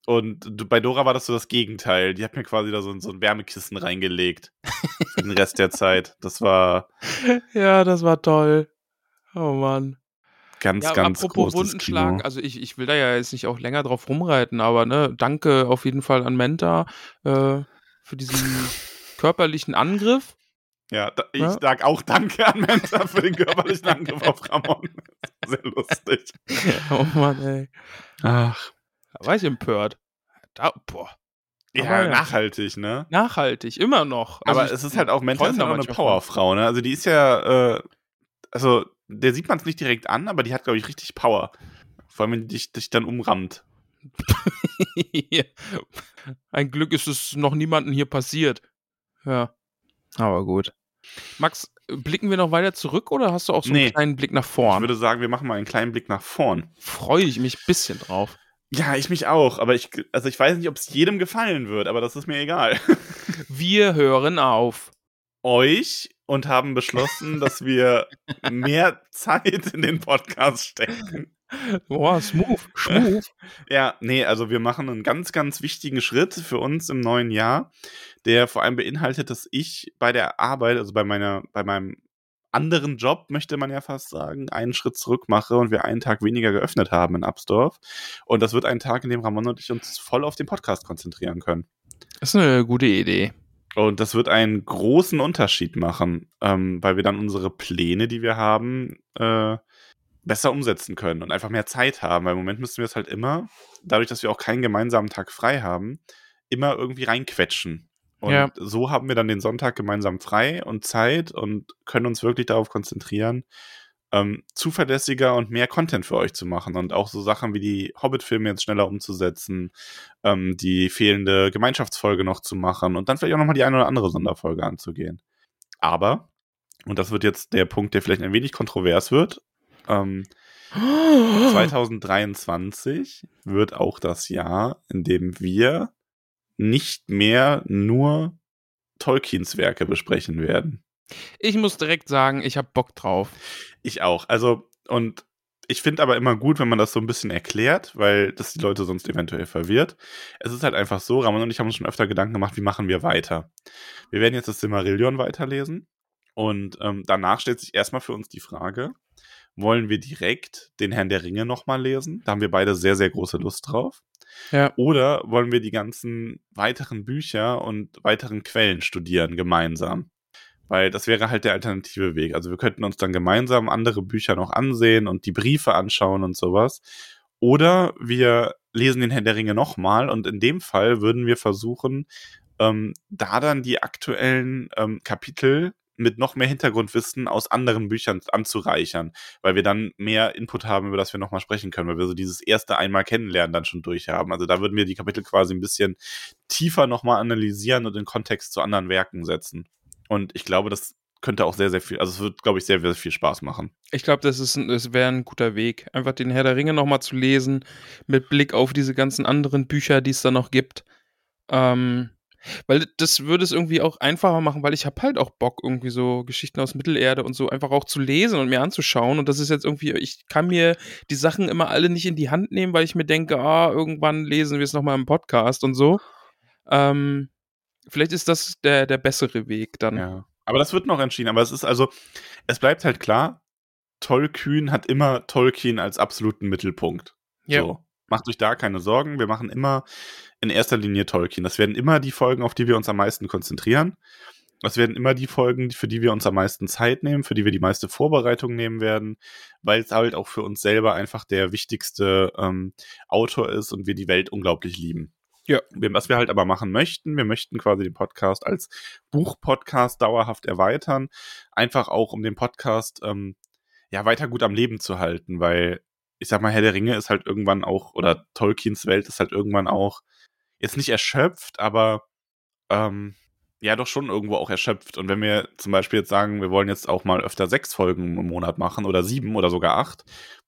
Und bei Dora war das so das Gegenteil. Die hat mir quasi da so, ein- so ein Wärmekissen reingelegt. für den Rest der Zeit. Das war [laughs] Ja, das war toll. Oh Mann. ganz, Ja, ganz apropos großes Wundenschlag, Kino. also ich, ich will da ja jetzt nicht auch länger drauf rumreiten, aber ne, danke auf jeden Fall an Menta äh, für diesen [laughs] körperlichen Angriff. Ja, da, ich Ja. sag auch Danke an Mensa für den körperlichen [laughs] Angriff auf Ramon. Sehr lustig. Oh Mann, ey. Ach. War ich empört. Da, boah, Ja, Aber nachhaltig, ne? nachhaltig, immer noch. Also Aber ich es ist halt auch, da halt auch eine. Powerfrau, ne? Also die ist ja, äh, also der sieht man es nicht direkt an, aber die hat, glaube ich, richtig Power. Vor allem, wenn die dich, dich dann umrammt. [laughs] Ein Glück ist es noch niemandem hier passiert. Ja. Aber gut. Max, blicken wir noch weiter zurück oder hast du auch so einen Nee. kleinen Blick nach Ich vorn? würde sagen, wir machen mal einen kleinen Blick nach vorn. Freue ich mich ein bisschen drauf. Ja, ich mich auch, aber ich, also ich weiß nicht, ob es jedem gefallen wird, aber das ist mir egal. [laughs] Wir hören auf. Euch und haben beschlossen, [laughs] dass wir mehr Zeit in den Podcast stecken. Oh, smooth, smooth. [laughs] Ja, nee, also wir machen einen ganz, ganz wichtigen Schritt für uns im neuen Jahr, der vor allem beinhaltet, dass ich bei der Arbeit, also bei meiner, bei meinem anderen Job, möchte man ja fast sagen, einen Schritt zurück mache und wir einen Tag weniger geöffnet haben in Absdorf. Und das wird ein Tag, in dem Ramon und ich uns voll auf den Podcast konzentrieren können. Das ist eine gute Idee. Und das wird einen großen Unterschied machen, ähm, weil wir dann unsere Pläne, die wir haben, äh, besser umsetzen können und einfach mehr Zeit haben. Weil im Moment müssen wir es halt immer, dadurch, dass wir auch keinen gemeinsamen Tag frei haben, immer irgendwie reinquetschen. Und Ja. so haben wir dann den Sonntag gemeinsam frei und Zeit und können uns wirklich darauf konzentrieren, ähm, zuverlässiger und mehr Content für euch zu machen und auch so Sachen wie die Hobbit-Filme jetzt schneller umzusetzen, ähm, die fehlende Gemeinschaftsfolge noch zu machen und dann vielleicht auch nochmal die eine oder andere Sonderfolge anzugehen. Aber, und das wird jetzt der Punkt, der vielleicht ein wenig kontrovers wird, ähm, [gasps] 2023 wird auch das Jahr, in dem wir nicht mehr nur Tolkiens Werke besprechen werden. Ich muss direkt sagen, ich habe Bock drauf. Ich auch. Also, und ich finde aber immer gut, wenn man das so ein bisschen erklärt, weil das die Leute sonst eventuell verwirrt. Es ist halt einfach so, Ramon und ich haben uns schon öfter Gedanken gemacht, wie machen wir weiter. Wir werden jetzt das Silmarillion weiterlesen und ähm, danach stellt sich erstmal für uns die Frage, wollen wir direkt den Herrn der Ringe nochmal lesen? Da haben wir beide sehr, sehr große Lust drauf. Ja. Oder wollen wir die ganzen weiteren Bücher und weiteren Quellen studieren gemeinsam? Weil das wäre halt der alternative Weg. Also wir könnten uns dann gemeinsam andere Bücher noch ansehen und die Briefe anschauen und sowas. Oder wir lesen den Herrn der Ringe nochmal und in dem Fall würden wir versuchen, ähm, da dann die aktuellen ähm, Kapitel mit noch mehr Hintergrundwissen aus anderen Büchern anzureichern, weil wir dann mehr Input haben, über das wir nochmal sprechen können, weil wir so dieses erste einmal kennenlernen dann schon durchhaben. Also da würden wir die Kapitel quasi ein bisschen tiefer nochmal analysieren und in Kontext zu anderen Werken setzen. Und ich glaube, das könnte auch sehr, sehr viel, also es wird, glaube ich, sehr, sehr viel Spaß machen. Ich glaube, das, das wäre ein guter Weg, einfach den Herr der Ringe nochmal zu lesen, mit Blick auf diese ganzen anderen Bücher, die es da noch gibt. Ähm, weil das würde es irgendwie auch einfacher machen, weil ich habe halt auch Bock, irgendwie so Geschichten aus Mittelerde und so einfach auch zu lesen und mir anzuschauen. Und das ist jetzt irgendwie, ich kann mir die Sachen immer alle nicht in die Hand nehmen, weil ich mir denke, ah, irgendwann lesen wir es nochmal im Podcast und so. Ähm, vielleicht ist das der, der bessere Weg dann. Ja. Aber das wird noch entschieden. Aber es ist also, es bleibt halt klar, Tolkien hat immer Tolkien als absoluten Mittelpunkt. Ja. So. Macht euch da keine Sorgen. Wir machen immer in erster Linie Tolkien. Das werden immer die Folgen, auf die wir uns am meisten konzentrieren. Das werden immer die Folgen, für die wir uns am meisten Zeit nehmen, für die wir die meiste Vorbereitung nehmen werden, weil es halt auch für uns selber einfach der wichtigste ähm, Autor ist und wir die Welt unglaublich lieben. Ja. Was wir halt aber machen möchten, wir möchten quasi den Podcast als Buchpodcast dauerhaft erweitern, einfach auch um den Podcast ähm, ja weiter gut am Leben zu halten, weil ich sag mal, Herr der Ringe ist halt irgendwann auch, oder Tolkiens Welt ist halt irgendwann auch jetzt nicht erschöpft, aber ähm, ja doch schon irgendwo auch erschöpft. Und wenn wir zum Beispiel jetzt sagen, wir wollen jetzt auch mal öfter sechs Folgen im Monat machen oder sieben oder sogar acht,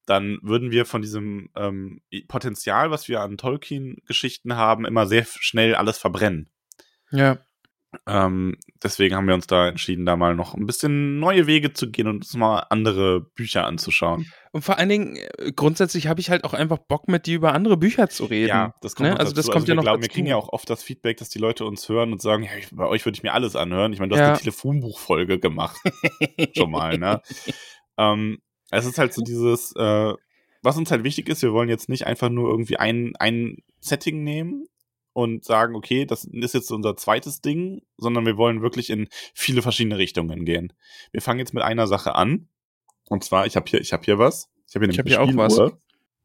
dann würden wir von diesem ähm, Potenzial, was wir an Tolkien-Geschichten haben, immer sehr schnell alles verbrennen. Ja. Ähm, deswegen haben wir uns da entschieden, da mal noch ein bisschen neue Wege zu gehen und uns mal andere Bücher anzuschauen. Und vor allen Dingen, äh, grundsätzlich habe ich halt auch einfach Bock, mit dir über andere Bücher zu reden. Ja, das kommt ne? noch Also das dazu. kommt wir ja noch glauben, Wir dazu. kriegen ja auch oft das Feedback, dass die Leute uns hören und sagen, ja, ich, bei euch würde ich mir alles anhören. Ich meine, du hast Ja. eine Telefonbuchfolge gemacht. [laughs] Schon mal, ne? ähm, es ist halt so dieses, äh, was uns halt wichtig ist, wir wollen jetzt nicht einfach nur irgendwie ein, ein Setting nehmen und sagen, okay, das ist jetzt unser zweites Ding, sondern wir wollen wirklich in viele verschiedene Richtungen gehen. Wir fangen jetzt mit einer Sache an. Und zwar, ich habe hier, ich habe hier was. Ich habe hier, Ich hab hier auch was. Spieluhr.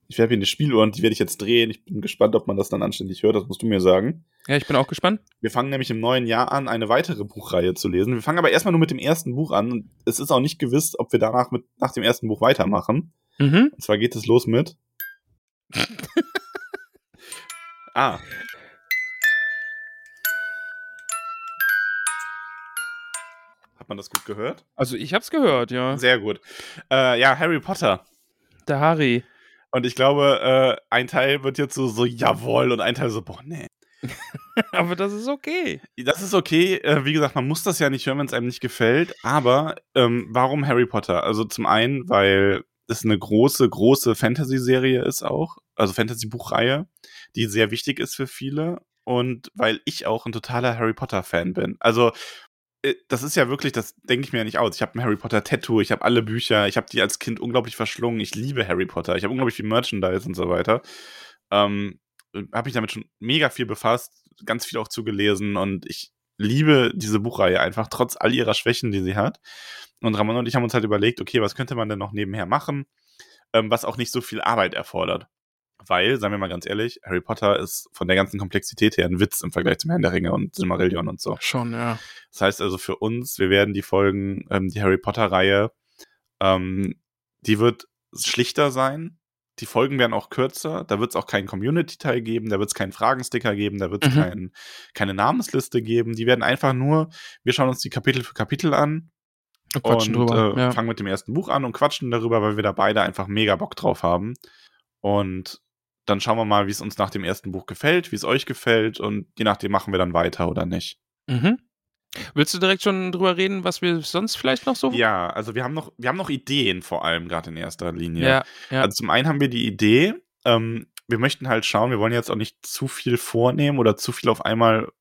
Ich habe hier eine Spieluhr und die werde ich jetzt drehen. Ich bin gespannt, ob man das dann anständig hört. Das musst du mir sagen. Ja, ich bin auch gespannt. Wir fangen nämlich im neuen Jahr an, eine weitere Buchreihe zu lesen. Wir fangen aber erstmal nur mit dem ersten Buch an. Und es ist auch nicht gewiss, ob wir danach mit, nach dem ersten Buch weitermachen. Mhm. Und zwar geht es los mit. [laughs] ah. Hat man das gut gehört? Also ich hab's gehört, ja. Sehr gut. Äh, ja, Harry Potter. Der Harry. Und ich glaube, äh, ein Teil wird jetzt so, so jawohl und ein Teil so, boah, nee. [laughs] Aber das ist okay. Das ist okay. Äh, wie gesagt, man muss das ja nicht hören, wenn es einem nicht gefällt. Aber ähm, warum Harry Potter? Also zum einen, weil es eine große, große Fantasy-Serie ist auch, also Fantasy-Buchreihe, die sehr wichtig ist für viele. Und weil ich auch ein totaler Harry Potter-Fan bin. Also das ist ja wirklich, das denke ich mir ja nicht aus. Ich habe ein Harry Potter Tattoo, ich habe alle Bücher, ich habe die als Kind unglaublich verschlungen. Ich liebe Harry Potter, ich habe unglaublich viel Merchandise und so weiter. Ähm, habe mich damit schon mega viel befasst, ganz viel auch zugelesen und ich liebe diese Buchreihe einfach, trotz all ihrer Schwächen, die sie hat. Und Ramon und ich haben uns halt überlegt, okay, was könnte man denn noch nebenher machen, ähm, was auch nicht so viel Arbeit erfordert. Weil, sagen wir mal ganz ehrlich, Harry Potter ist von der ganzen Komplexität her ein Witz im Vergleich zum Herrn der Ringe und Silmarillion und so. Schon, ja. Das heißt also für uns, wir werden die Folgen, ähm, die Harry Potter-Reihe, ähm, die wird schlichter sein. Die Folgen werden auch kürzer. Da wird es auch keinen Community-Teil geben, da wird es keinen Fragensticker geben, da wird es Mhm. kein, keine Namensliste geben. Die werden einfach nur, wir schauen uns die Kapitel für Kapitel an Und quatschen und drüber. äh, ja. fangen mit dem ersten Buch an und quatschen darüber, weil wir da beide einfach mega Bock drauf haben. Und dann schauen wir mal, wie es uns nach dem ersten Buch gefällt, wie es euch gefällt und je nachdem machen wir dann weiter oder nicht. Mhm. Willst du direkt schon drüber reden, was wir sonst vielleicht noch so? Ja, also wir haben noch, wir haben noch Ideen vor allem gerade in erster Linie. ja. ja. Also zum einen haben wir die Idee, ähm, wir möchten halt schauen, wir wollen jetzt auch nicht zu viel vornehmen oder zu viel auf einmal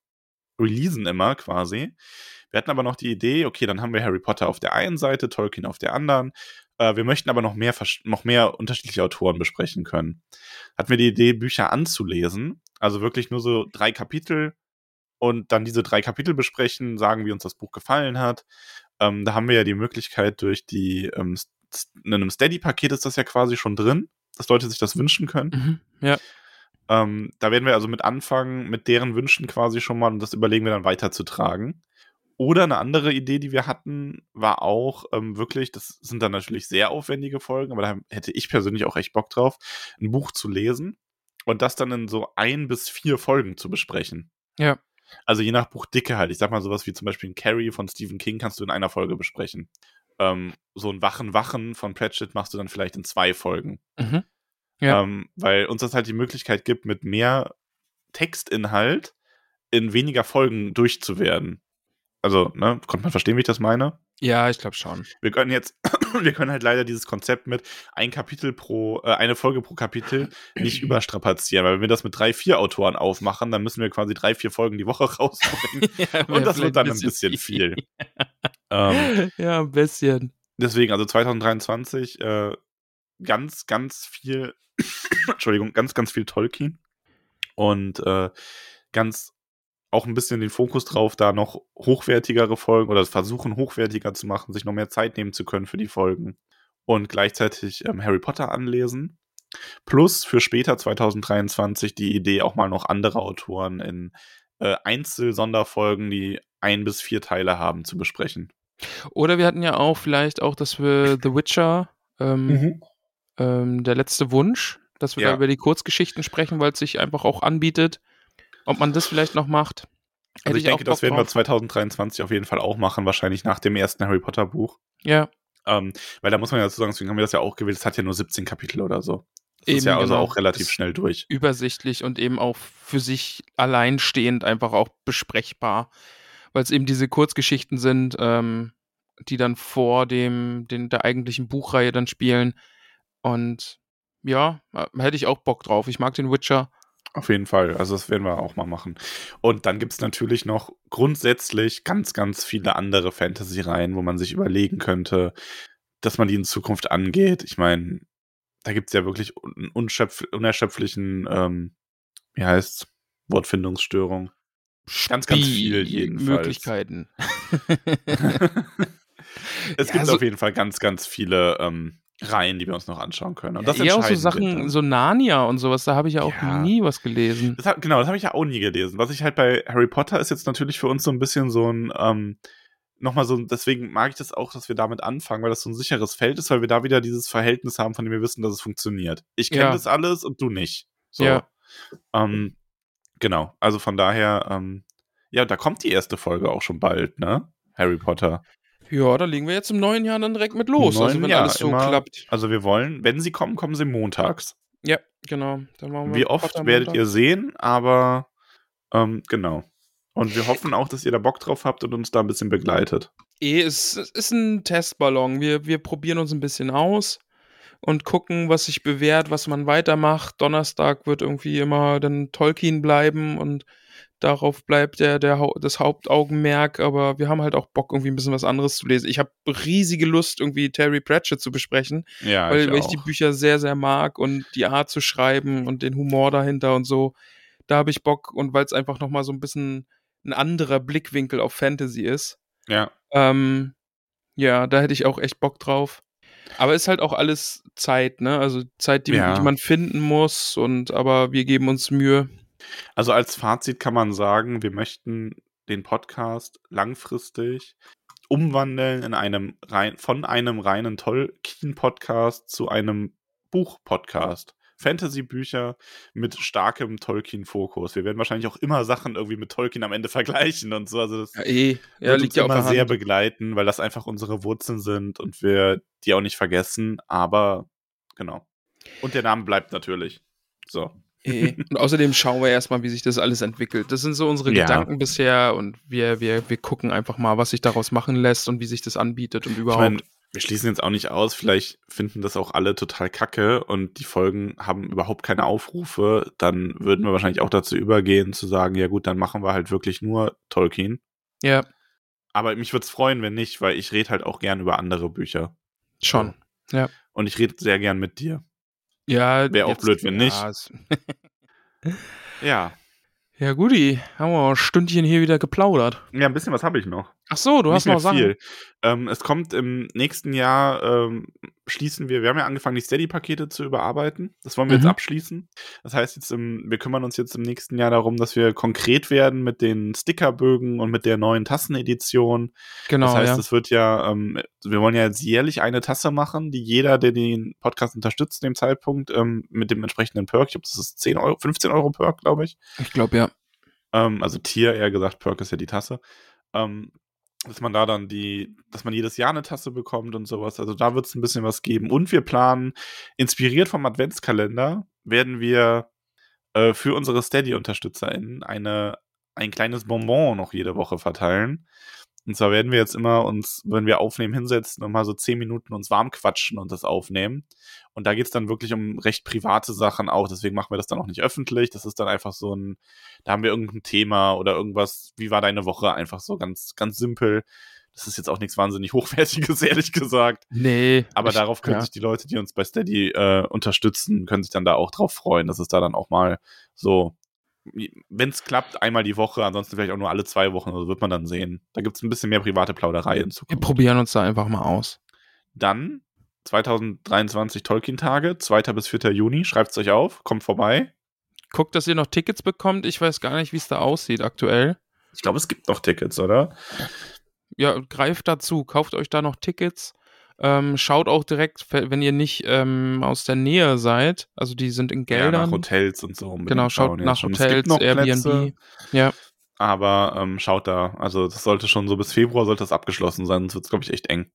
releasen immer quasi. Wir hatten aber noch die Idee, okay, dann haben wir Harry Potter auf der einen Seite, Tolkien auf der anderen. Äh, wir möchten aber noch mehr, noch mehr unterschiedliche Autoren besprechen können. Hatten wir die Idee, Bücher anzulesen, also wirklich nur so drei Kapitel und dann diese drei Kapitel besprechen, sagen, wie uns das Buch gefallen hat. Ähm, da haben wir ja die Möglichkeit durch die, ähm, in einem Steady-Paket ist das ja quasi schon drin, dass Leute sich das wünschen können. Mhm. Ja. Ähm, da werden wir also mit anfangen, mit deren Wünschen quasi schon mal und das überlegen wir dann weiterzutragen. Oder eine andere Idee, die wir hatten, war auch ähm, wirklich, das sind dann natürlich sehr aufwendige Folgen, aber da hätte ich persönlich auch echt Bock drauf, ein Buch zu lesen und das dann in so ein bis vier Folgen zu besprechen. Ja. Also je nach Buchdicke halt. Ich sag mal sowas wie zum Beispiel ein Carrie von Stephen King kannst du in einer Folge besprechen. Ähm, so ein Wachen Wachen von Pratchett machst du dann vielleicht in zwei Folgen. Mhm. Ja. Ähm, weil uns das halt die Möglichkeit gibt, mit mehr Textinhalt in weniger Folgen durchzuwerden. Also, ne, konnte man verstehen, wie ich das meine? Ja, ich glaube schon. Wir können jetzt, [clears throat] wir können halt leider dieses Konzept mit ein Kapitel pro, äh, eine Folge pro Kapitel nicht [clears throat] überstrapazieren, weil wenn wir das mit drei, vier Autoren aufmachen, dann müssen wir quasi drei, vier Folgen die Woche [laughs] rausbringen. [laughs] ja, Und das wird dann ein bisschen viel. [laughs] ähm, ja, ein bisschen. deswegen, also 2023, äh, ganz, ganz viel, [clears throat] Entschuldigung, ganz, ganz viel Tolkien und äh, ganz auch ein bisschen den Fokus drauf, da noch hochwertigere Folgen oder versuchen hochwertiger zu machen, sich noch mehr Zeit nehmen zu können für die Folgen und gleichzeitig ähm, Harry Potter anlesen. Plus für später 2023 die Idee, auch mal noch andere Autoren in äh, Einzel-Sonderfolgen, die ein bis vier Teile haben, zu besprechen. Oder wir hatten ja auch vielleicht auch, dass wir [laughs] The Witcher, ähm, ähm, der letzte Wunsch, dass wir Ja. da über die Kurzgeschichten sprechen, weil es sich einfach auch anbietet. Ob man das vielleicht noch macht. Also Hätte ich denke, das werden wir drauf. 2023 auf jeden Fall auch machen, wahrscheinlich nach dem ersten Harry Potter Buch. Ja, Ähm, weil da muss man ja dazu sagen, deswegen haben wir das ja auch gewählt, es hat ja nur 17 Kapitel oder so. Das ist Eben, ja also genau. auch relativ schnell durch. übersichtlich und eben auch für sich alleinstehend einfach auch besprechbar. Weil es eben diese Kurzgeschichten sind, ähm, die dann vor dem, den, der eigentlichen Buchreihe dann spielen. Und ja, äh, hätte ich auch Bock drauf. Ich mag den Witcher. Auf jeden Fall. Also das werden wir auch mal machen. Und dann gibt es natürlich noch grundsätzlich ganz, ganz viele andere Fantasy-Reihen, wo man sich überlegen könnte, dass man die in Zukunft angeht. Ich meine, da gibt es ja wirklich einen unerschöpflichen, ähm, wie heißt's, Wortfindungsstörung. Ganz, ganz viel jedenfalls. Möglichkeiten. [laughs] [laughs] es Ja, gibt so- auf jeden Fall ganz, ganz viele ähm, Reihen, die wir uns noch anschauen können. Und das Eher auch so Sachen, dann. so Narnia und sowas, da habe ich ja auch Ja. nie was gelesen. Das hab, genau, das habe ich ja auch nie gelesen. Was ich halt bei Harry Potter ist jetzt natürlich für uns so ein bisschen so ein, ähm, nochmal so, deswegen mag ich das auch, dass wir damit anfangen, weil das so ein sicheres Feld ist, weil wir da wieder dieses Verhältnis haben, von dem wir wissen, dass es funktioniert. Ich kenne Ja. das alles und du nicht. So. Ja. Ähm, genau, also von daher, ähm, ja, da kommt die erste Folge auch schon bald, ne? Harry Potter. Ja, da legen wir jetzt im neuen Jahr dann direkt mit los. Im also wenn Jahr alles so immer- klappt. Also wir wollen, wenn sie kommen, kommen sie montags. Ja, genau. Wie oft werdet Montag. ihr sehen, aber ähm, genau. Und wir [laughs] hoffen auch, dass ihr da Bock drauf habt und uns da ein bisschen begleitet. Eh, es, es ist ein Testballon. Wir, wir probieren uns ein bisschen aus und gucken, was sich bewährt, was man weitermacht. Donnerstag wird irgendwie immer dann Tolkien bleiben und darauf bleibt der, der, das Hauptaugenmerk. Aber wir haben halt auch Bock, irgendwie ein bisschen was anderes zu lesen. Ich habe riesige Lust, irgendwie Terry Pratchett zu besprechen, Ja, weil, ich, weil ich die Bücher sehr, sehr mag und die Art zu schreiben und den Humor dahinter und so. Da habe ich Bock und weil es einfach nochmal so ein bisschen ein anderer Blickwinkel auf Fantasy ist. ja, Ähm, ja, da hätte ich auch echt Bock drauf. Aber ist halt auch alles Zeit, ne? Also Zeit, die, Ja. die man finden muss und aber wir geben uns Mühe. Also als Fazit kann man sagen, wir möchten den Podcast langfristig umwandeln in einem rein, von einem reinen Tolkien-Podcast zu einem Buch-Podcast. Fantasy-Bücher mit starkem Tolkien-Fokus. Wir werden wahrscheinlich auch immer Sachen irgendwie mit Tolkien am Ende [laughs] vergleichen und so. Also das Ja, eh. Ja, wird liegt uns ja immer sehr begleiten, weil das einfach unsere Wurzeln sind und wir die auch nicht vergessen. Aber genau. Und der Name bleibt natürlich. So. Eh. Und außerdem schauen wir erstmal, wie sich das alles entwickelt. Das sind so unsere Ja. Gedanken bisher und wir, wir, wir gucken einfach mal, was sich daraus machen lässt und wie sich das anbietet und Ich überhaupt. meine, wir schließen jetzt auch nicht aus, vielleicht finden das auch alle total kacke und die Folgen haben überhaupt keine Aufrufe, dann würden wir wahrscheinlich auch dazu übergehen, zu sagen, ja gut, dann machen wir halt wirklich nur Tolkien. ja, Aber mich würde es freuen, wenn nicht, weil ich rede halt auch gern über andere Bücher. schon. Und ich rede sehr gern mit dir. Ja, Wär auch blöd, wenn nicht. Ja. Ja, guti. Haben wir ein Stündchen hier wieder geplaudert. Ja, ein bisschen was habe ich noch. Ach so, du hast noch Sachen. viel. Ähm, es kommt im nächsten Jahr, ähm, schließen wir, wir haben ja angefangen, die Steady-Pakete zu überarbeiten. Das wollen wir Mhm. jetzt abschließen. Das heißt, jetzt im, wir kümmern uns jetzt im nächsten Jahr darum, dass wir konkret werden mit den Stickerbögen und mit der neuen Tassenedition. Genau, das heißt, ja. es wird ja, ähm, wir wollen ja jetzt jährlich eine Tasse machen, die jeder, der den Podcast unterstützt, in dem Zeitpunkt, ähm, mit dem entsprechenden Perk, ich glaube, das ist 10 Euro, 15 Euro Perk, glaube ich. Ich glaube, ja. Ähm, also Tier, eher gesagt, Perk ist ja die Tasse. Ähm, dass man da dann die, dass man jedes Jahr eine Tasse bekommt und sowas. Also da wird es ein bisschen was geben. Und wir planen, inspiriert vom Adventskalender, werden wir äh, für unsere Steady-UnterstützerInnen eine, ein kleines Bonbon noch jede Woche verteilen. Und zwar werden wir jetzt immer uns, wenn wir aufnehmen, hinsetzen und mal so zehn Minuten uns warm quatschen und das aufnehmen. Und da geht es dann wirklich um recht private Sachen auch. Deswegen machen wir das dann auch nicht öffentlich. Das ist dann einfach so ein, da haben wir irgendein Thema oder irgendwas, wie war deine Woche? Einfach so ganz, ganz simpel. Das ist jetzt auch nichts wahnsinnig Hochwertiges, [laughs] ehrlich gesagt. Nee. Aber ich, darauf können ja. sich die Leute, die uns bei Steady äh, unterstützen, können sich dann da auch drauf freuen, dass es da dann auch mal so, wenn es klappt, einmal die Woche, ansonsten vielleicht auch nur alle zwei Wochen, also wird man dann sehen. Da gibt es ein bisschen mehr private Plauderei in Wir Zukunft. probieren uns da einfach mal aus. Dann 2023 Tolkien-Tage, 2. bis 4. Juni, schreibt es euch auf, kommt vorbei. Guckt, dass ihr noch Tickets bekommt. Ich weiß gar nicht, wie es da aussieht aktuell. Ich glaube, es gibt noch Tickets, oder? Ja, greift dazu. Kauft euch da noch Tickets. Ähm, schaut auch direkt, wenn ihr nicht ähm, aus der Nähe seid. Also die sind in Ja, nach Geldern. Hotels und so. genau, schaut nach schon. Hotels, Airbnb. Plätze, Ja. aber ähm, schaut da. Also das sollte schon so bis Februar sollte das abgeschlossen sein, sonst wird es, glaube ich, echt eng.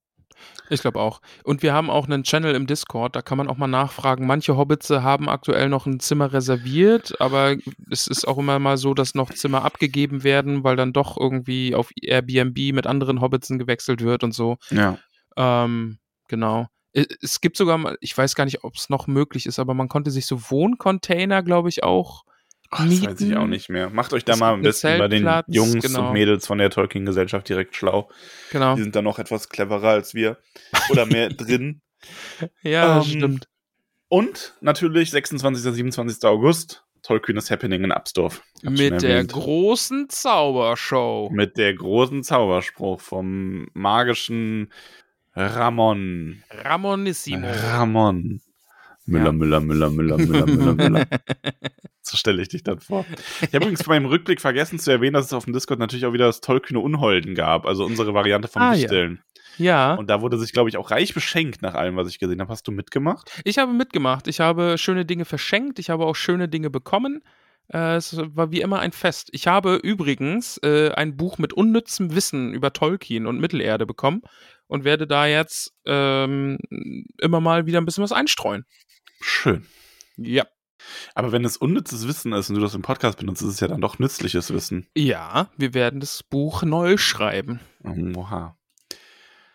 Ich glaube auch. Und wir haben auch einen Channel im Discord, da kann man auch mal nachfragen. Manche Hobbits haben aktuell noch ein Zimmer reserviert, aber es ist auch immer mal so, dass noch Zimmer abgegeben werden, weil dann doch irgendwie auf Airbnb mit anderen Hobbitsen gewechselt wird und so. Ja. Ähm, genau. Es gibt sogar mal, ich weiß gar nicht, ob es noch möglich ist, aber man konnte sich so Wohncontainer, glaube ich, auch Ach, das weiß ich auch nicht mehr. Macht euch da Es mal einen besten bei den Jungs genau. und Mädels von der Tolkien-Gesellschaft direkt schlau. Genau. Die sind da noch etwas cleverer als wir. Oder mehr [laughs] drin. Ja, Ähm, stimmt. Und natürlich 26. 27. August, Tolkien is Happening in Absdorf. Mit der großen Zaubershow. Mit der großen Zauberspruch vom magischen Ramon. Ramonissimo. Ramon. Müller, Ja. Müller, Müller, Müller, Müller, Müller, Müller. [laughs] So stelle ich dich dann vor. Ich habe übrigens bei meinem Rückblick vergessen zu erwähnen, dass es auf dem Discord natürlich auch wieder das Tollkühne Unholden gab, also unsere Variante vom Ah, ja. Wichteln. Ja, Und da wurde sich, glaube ich, auch reich beschenkt nach allem, was ich gesehen habe. Hast du mitgemacht? ich habe mitgemacht. Ich habe schöne Dinge verschenkt. Ich habe auch schöne Dinge bekommen. Äh, es war wie immer ein Fest. Ich habe übrigens äh, ein Buch mit unnützem Wissen über Tolkien und Mittelerde bekommen und werde da jetzt ähm, immer mal wieder ein bisschen was einstreuen. Schön. Ja. Aber wenn es unnützes Wissen ist und du das im Podcast benutzt, ist es ja dann doch nützliches Wissen. Ja, wir werden das Buch neu schreiben. Oha.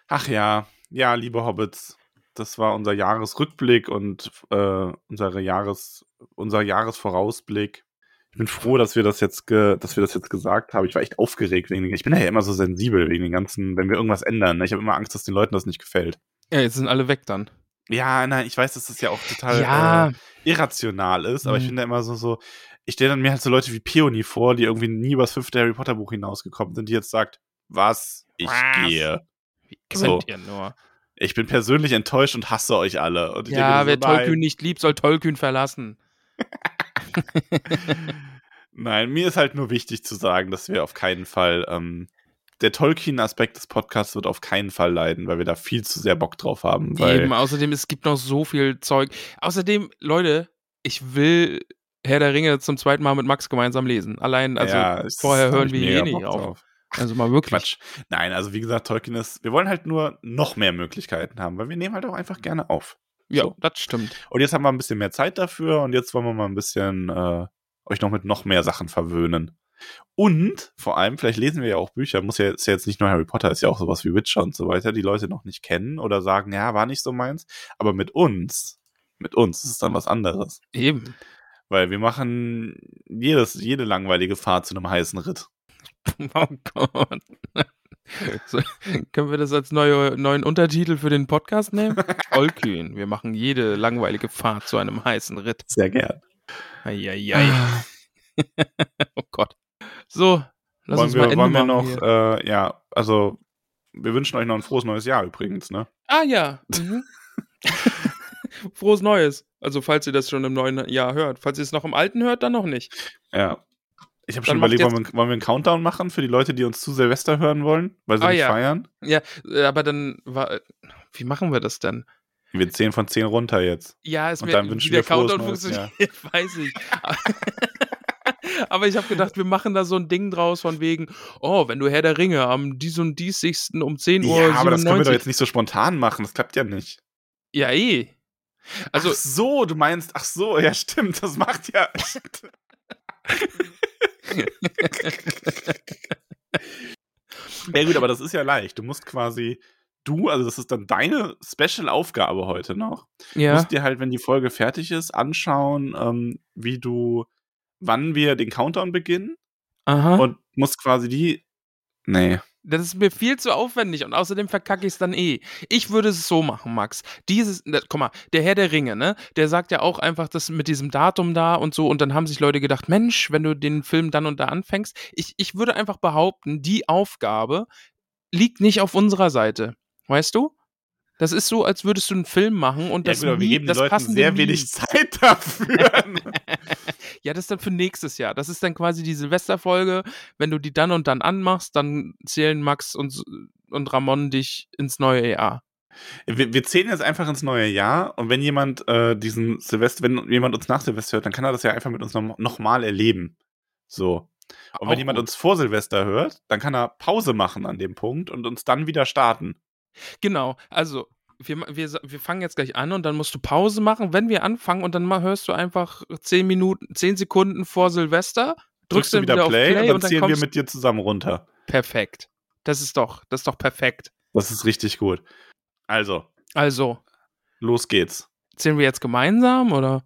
Ach ja, ja, liebe Hobbits, das war unser Jahresrückblick und äh, unsere Jahres, unser Jahresvorausblick. Ich bin froh, dass wir das jetzt, dass wir das jetzt gesagt haben. Ich war echt aufgeregt wegen den, ich bin ja immer so sensibel wegen den ganzen, wenn wir irgendwas ändern. Ne? Ich habe immer Angst, dass den Leuten das nicht gefällt. Ja, jetzt sind alle weg dann. Ja, nein, ich weiß, dass das ja auch total Ja. äh, irrational ist, aber ich Mhm. finde immer so, so, ich stelle dann mir halt so Leute wie Peony vor, die irgendwie nie über das fünfte Harry Potter Buch hinausgekommen sind, die jetzt sagt, was? Ich Was? gehe. Wie So. könnt ihr nur? Ich bin persönlich enttäuscht und hasse euch alle. Ich Ja, wer so, Tollkühn nicht liebt, soll Tollkühn verlassen. [laughs] [laughs] Nein, mir ist halt nur wichtig zu sagen, dass wir auf keinen Fall, ähm, der Tolkien-Aspekt des Podcasts wird auf keinen Fall leiden, weil wir da viel zu sehr Bock drauf haben. Eben, außerdem, es gibt noch so viel Zeug. Außerdem, Leute, ich will Herr der Ringe zum zweiten Mal mit Max gemeinsam lesen. Allein, also ja, vorher hören wir eh nicht auf. drauf. Also mal wirklich. Quatsch. Nein, also wie gesagt, Tolkien ist, wir wollen halt nur noch mehr Möglichkeiten haben, weil wir nehmen halt auch einfach gerne auf. Ja, So. das stimmt. Und jetzt haben wir ein bisschen mehr Zeit dafür und jetzt wollen wir mal ein bisschen äh, euch noch mit noch mehr Sachen verwöhnen. Und vor allem, vielleicht lesen wir ja auch Bücher, muss ja, ist ja jetzt nicht nur Harry Potter, ist ja auch sowas wie Witcher und so weiter, die Leute noch nicht kennen oder sagen, ja, war nicht so meins. Aber mit uns, mit uns ist es dann was anderes. Eben. Weil wir machen jedes, jede langweilige Fahrt zu einem heißen Ritt. [laughs] Oh Gott. So, können wir das als neue, neuen Untertitel für den Podcast nehmen? [laughs] Tollkühn. Wir machen jede langweilige Fahrt zu einem heißen Ritt. Sehr gern. Eieiei. [laughs] oh Gott. So, lass wollen uns wir, mal Ende wollen wir noch, äh, ja, also wir wünschen euch noch ein frohes neues Jahr übrigens, ne? Ah ja. Mhm. Frohes Neues. Also falls ihr das schon im neuen Jahr hört. Falls ihr es noch im alten hört, dann noch nicht. Ja. Ich habe schon überlegt, wollen wir, wollen wir einen Countdown machen für die Leute, die uns zu Silvester hören wollen, weil sie Ah, nicht ja. feiern? Ja, äh, aber dann war. Wie machen wir das denn? Wir zählen von 10 runter jetzt. Ja, es Und dann wünschen wie der wir Countdown neues funktioniert, [laughs] weiß ich. Aber ich habe gedacht, wir machen da so ein Ding draus von wegen, oh, wenn du Herr der Ringe am dies und diesigsten um 10 Uhr ja, aber das können wir doch 97 jetzt nicht so spontan machen, das klappt ja nicht. Ja, eh. Also, ach so, du meinst, ach so, ja stimmt, das macht ja. [laughs] [laughs] ja gut, aber das ist ja leicht. Du musst quasi, du, also das ist dann deine Special-Aufgabe heute noch. Du ja. musst dir halt, wenn die Folge fertig ist, anschauen, ähm, wie du, wann wir den Countdown beginnen Aha. und musst quasi die. Nee. Das ist mir viel zu aufwendig und außerdem verkacke ich es dann eh. Ich würde es so machen, Max. Dieses, da- guck mal, der Herr der Ringe, ne? Der sagt ja auch einfach das mit diesem Datum da und so und dann haben sich Leute gedacht, Mensch, wenn du den Film dann und da anfängst. Ich, ich würde einfach behaupten, die Aufgabe liegt nicht auf unserer Seite. Weißt du? Das ist so, als würdest du einen Film machen und Ja, das, aber wir geben das Leuten sehr wenig Zeit [laughs] dafür. [laughs] Ja, das ist dann für nächstes Jahr. Das ist dann quasi die Silvesterfolge. Wenn du die dann und dann anmachst, dann zählen Max und, und Ramon dich ins neue Jahr. Wir, wir zählen jetzt einfach ins neue Jahr und wenn jemand äh, diesen Silvester, wenn jemand uns nach Silvester hört, dann kann er das ja einfach mit uns noch, noch erleben. So. Und wenn Auch jemand gut. uns vor Silvester hört, dann kann er Pause machen an dem Punkt und uns dann wieder starten. Genau, also wir, wir, wir fangen jetzt gleich an und dann musst du Pause machen, wenn wir anfangen und dann mal hörst du einfach 10 Minuten, 10 Sekunden vor Silvester, drückst, Drückst du dann wieder, wieder, Play, auf Play und und dann dann zählen wir mit dir zusammen runter. perfekt. Das ist doch, das ist doch perfekt. Das ist richtig gut. Also, Also, los geht's. zählen wir jetzt gemeinsam oder?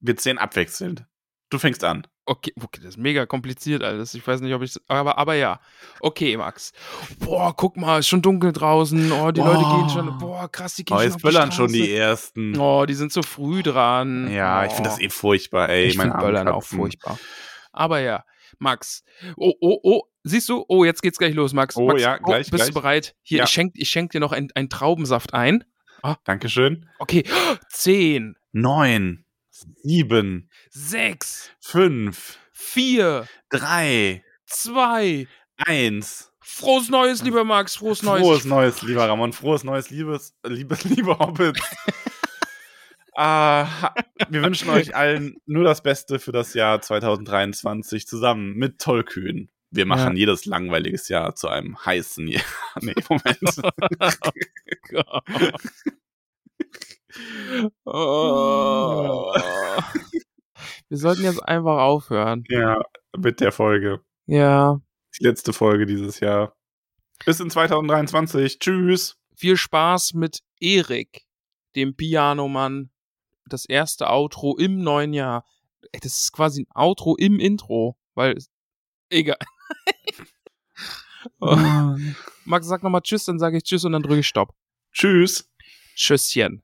Wir zählen abwechselnd. Du fängst an. Okay, okay, das ist mega kompliziert alles. Ich weiß nicht, ob ich aber aber ja. Okay, Max. Boah, guck mal, ist schon dunkel draußen. Oh, die Leute Boah. gehen schon. Boah, krass, die gehen Oh, schon jetzt auf böllern schon die ersten. Oh, die sind so früh dran. Ja, ich finde das eh furchtbar, ey. Ich meine finde Böllern auch furchtbar. Aber ja, Max. Oh, oh, oh, siehst du? Oh, jetzt geht's gleich los, Max. Oh, Max, ja, gleich, Bist gleich. du bereit? Hier, Ja. ich schenk, ich schenk dir noch einen Traubensaft ein. Dankeschön. Okay, [gasps] zehn, Neun, sieben, sechs, fünf, vier, drei, zwei. eins. Frohes Neues, lieber Max. Frohes Neues. Frohes Neues, lieber Ramon. Frohes Neues, liebes, liebes, [laughs] liebe Hobbits. [laughs] Ha- wir wünschen euch allen nur das Beste für das Jahr 2023 zusammen mit Tollkühn. Wir machen jedes langweiliges Jahr zu einem heißen Jahr. [laughs] Nee, Moment. [laughs] Oh. [laughs] Wir sollten jetzt einfach aufhören. ja, mit der Folge. Ja. Die letzte Folge dieses Jahr. Bis in 2023. Tschüss. Viel Spaß mit Erik, dem Pianomann. Das erste Outro im neuen Jahr. Das ist quasi ein Outro im Intro, weil egal. Oh. [laughs] Max, sag nochmal Tschüss, dann sage ich Tschüss und dann drücke ich Stopp. Tschüss. Tschüsschen.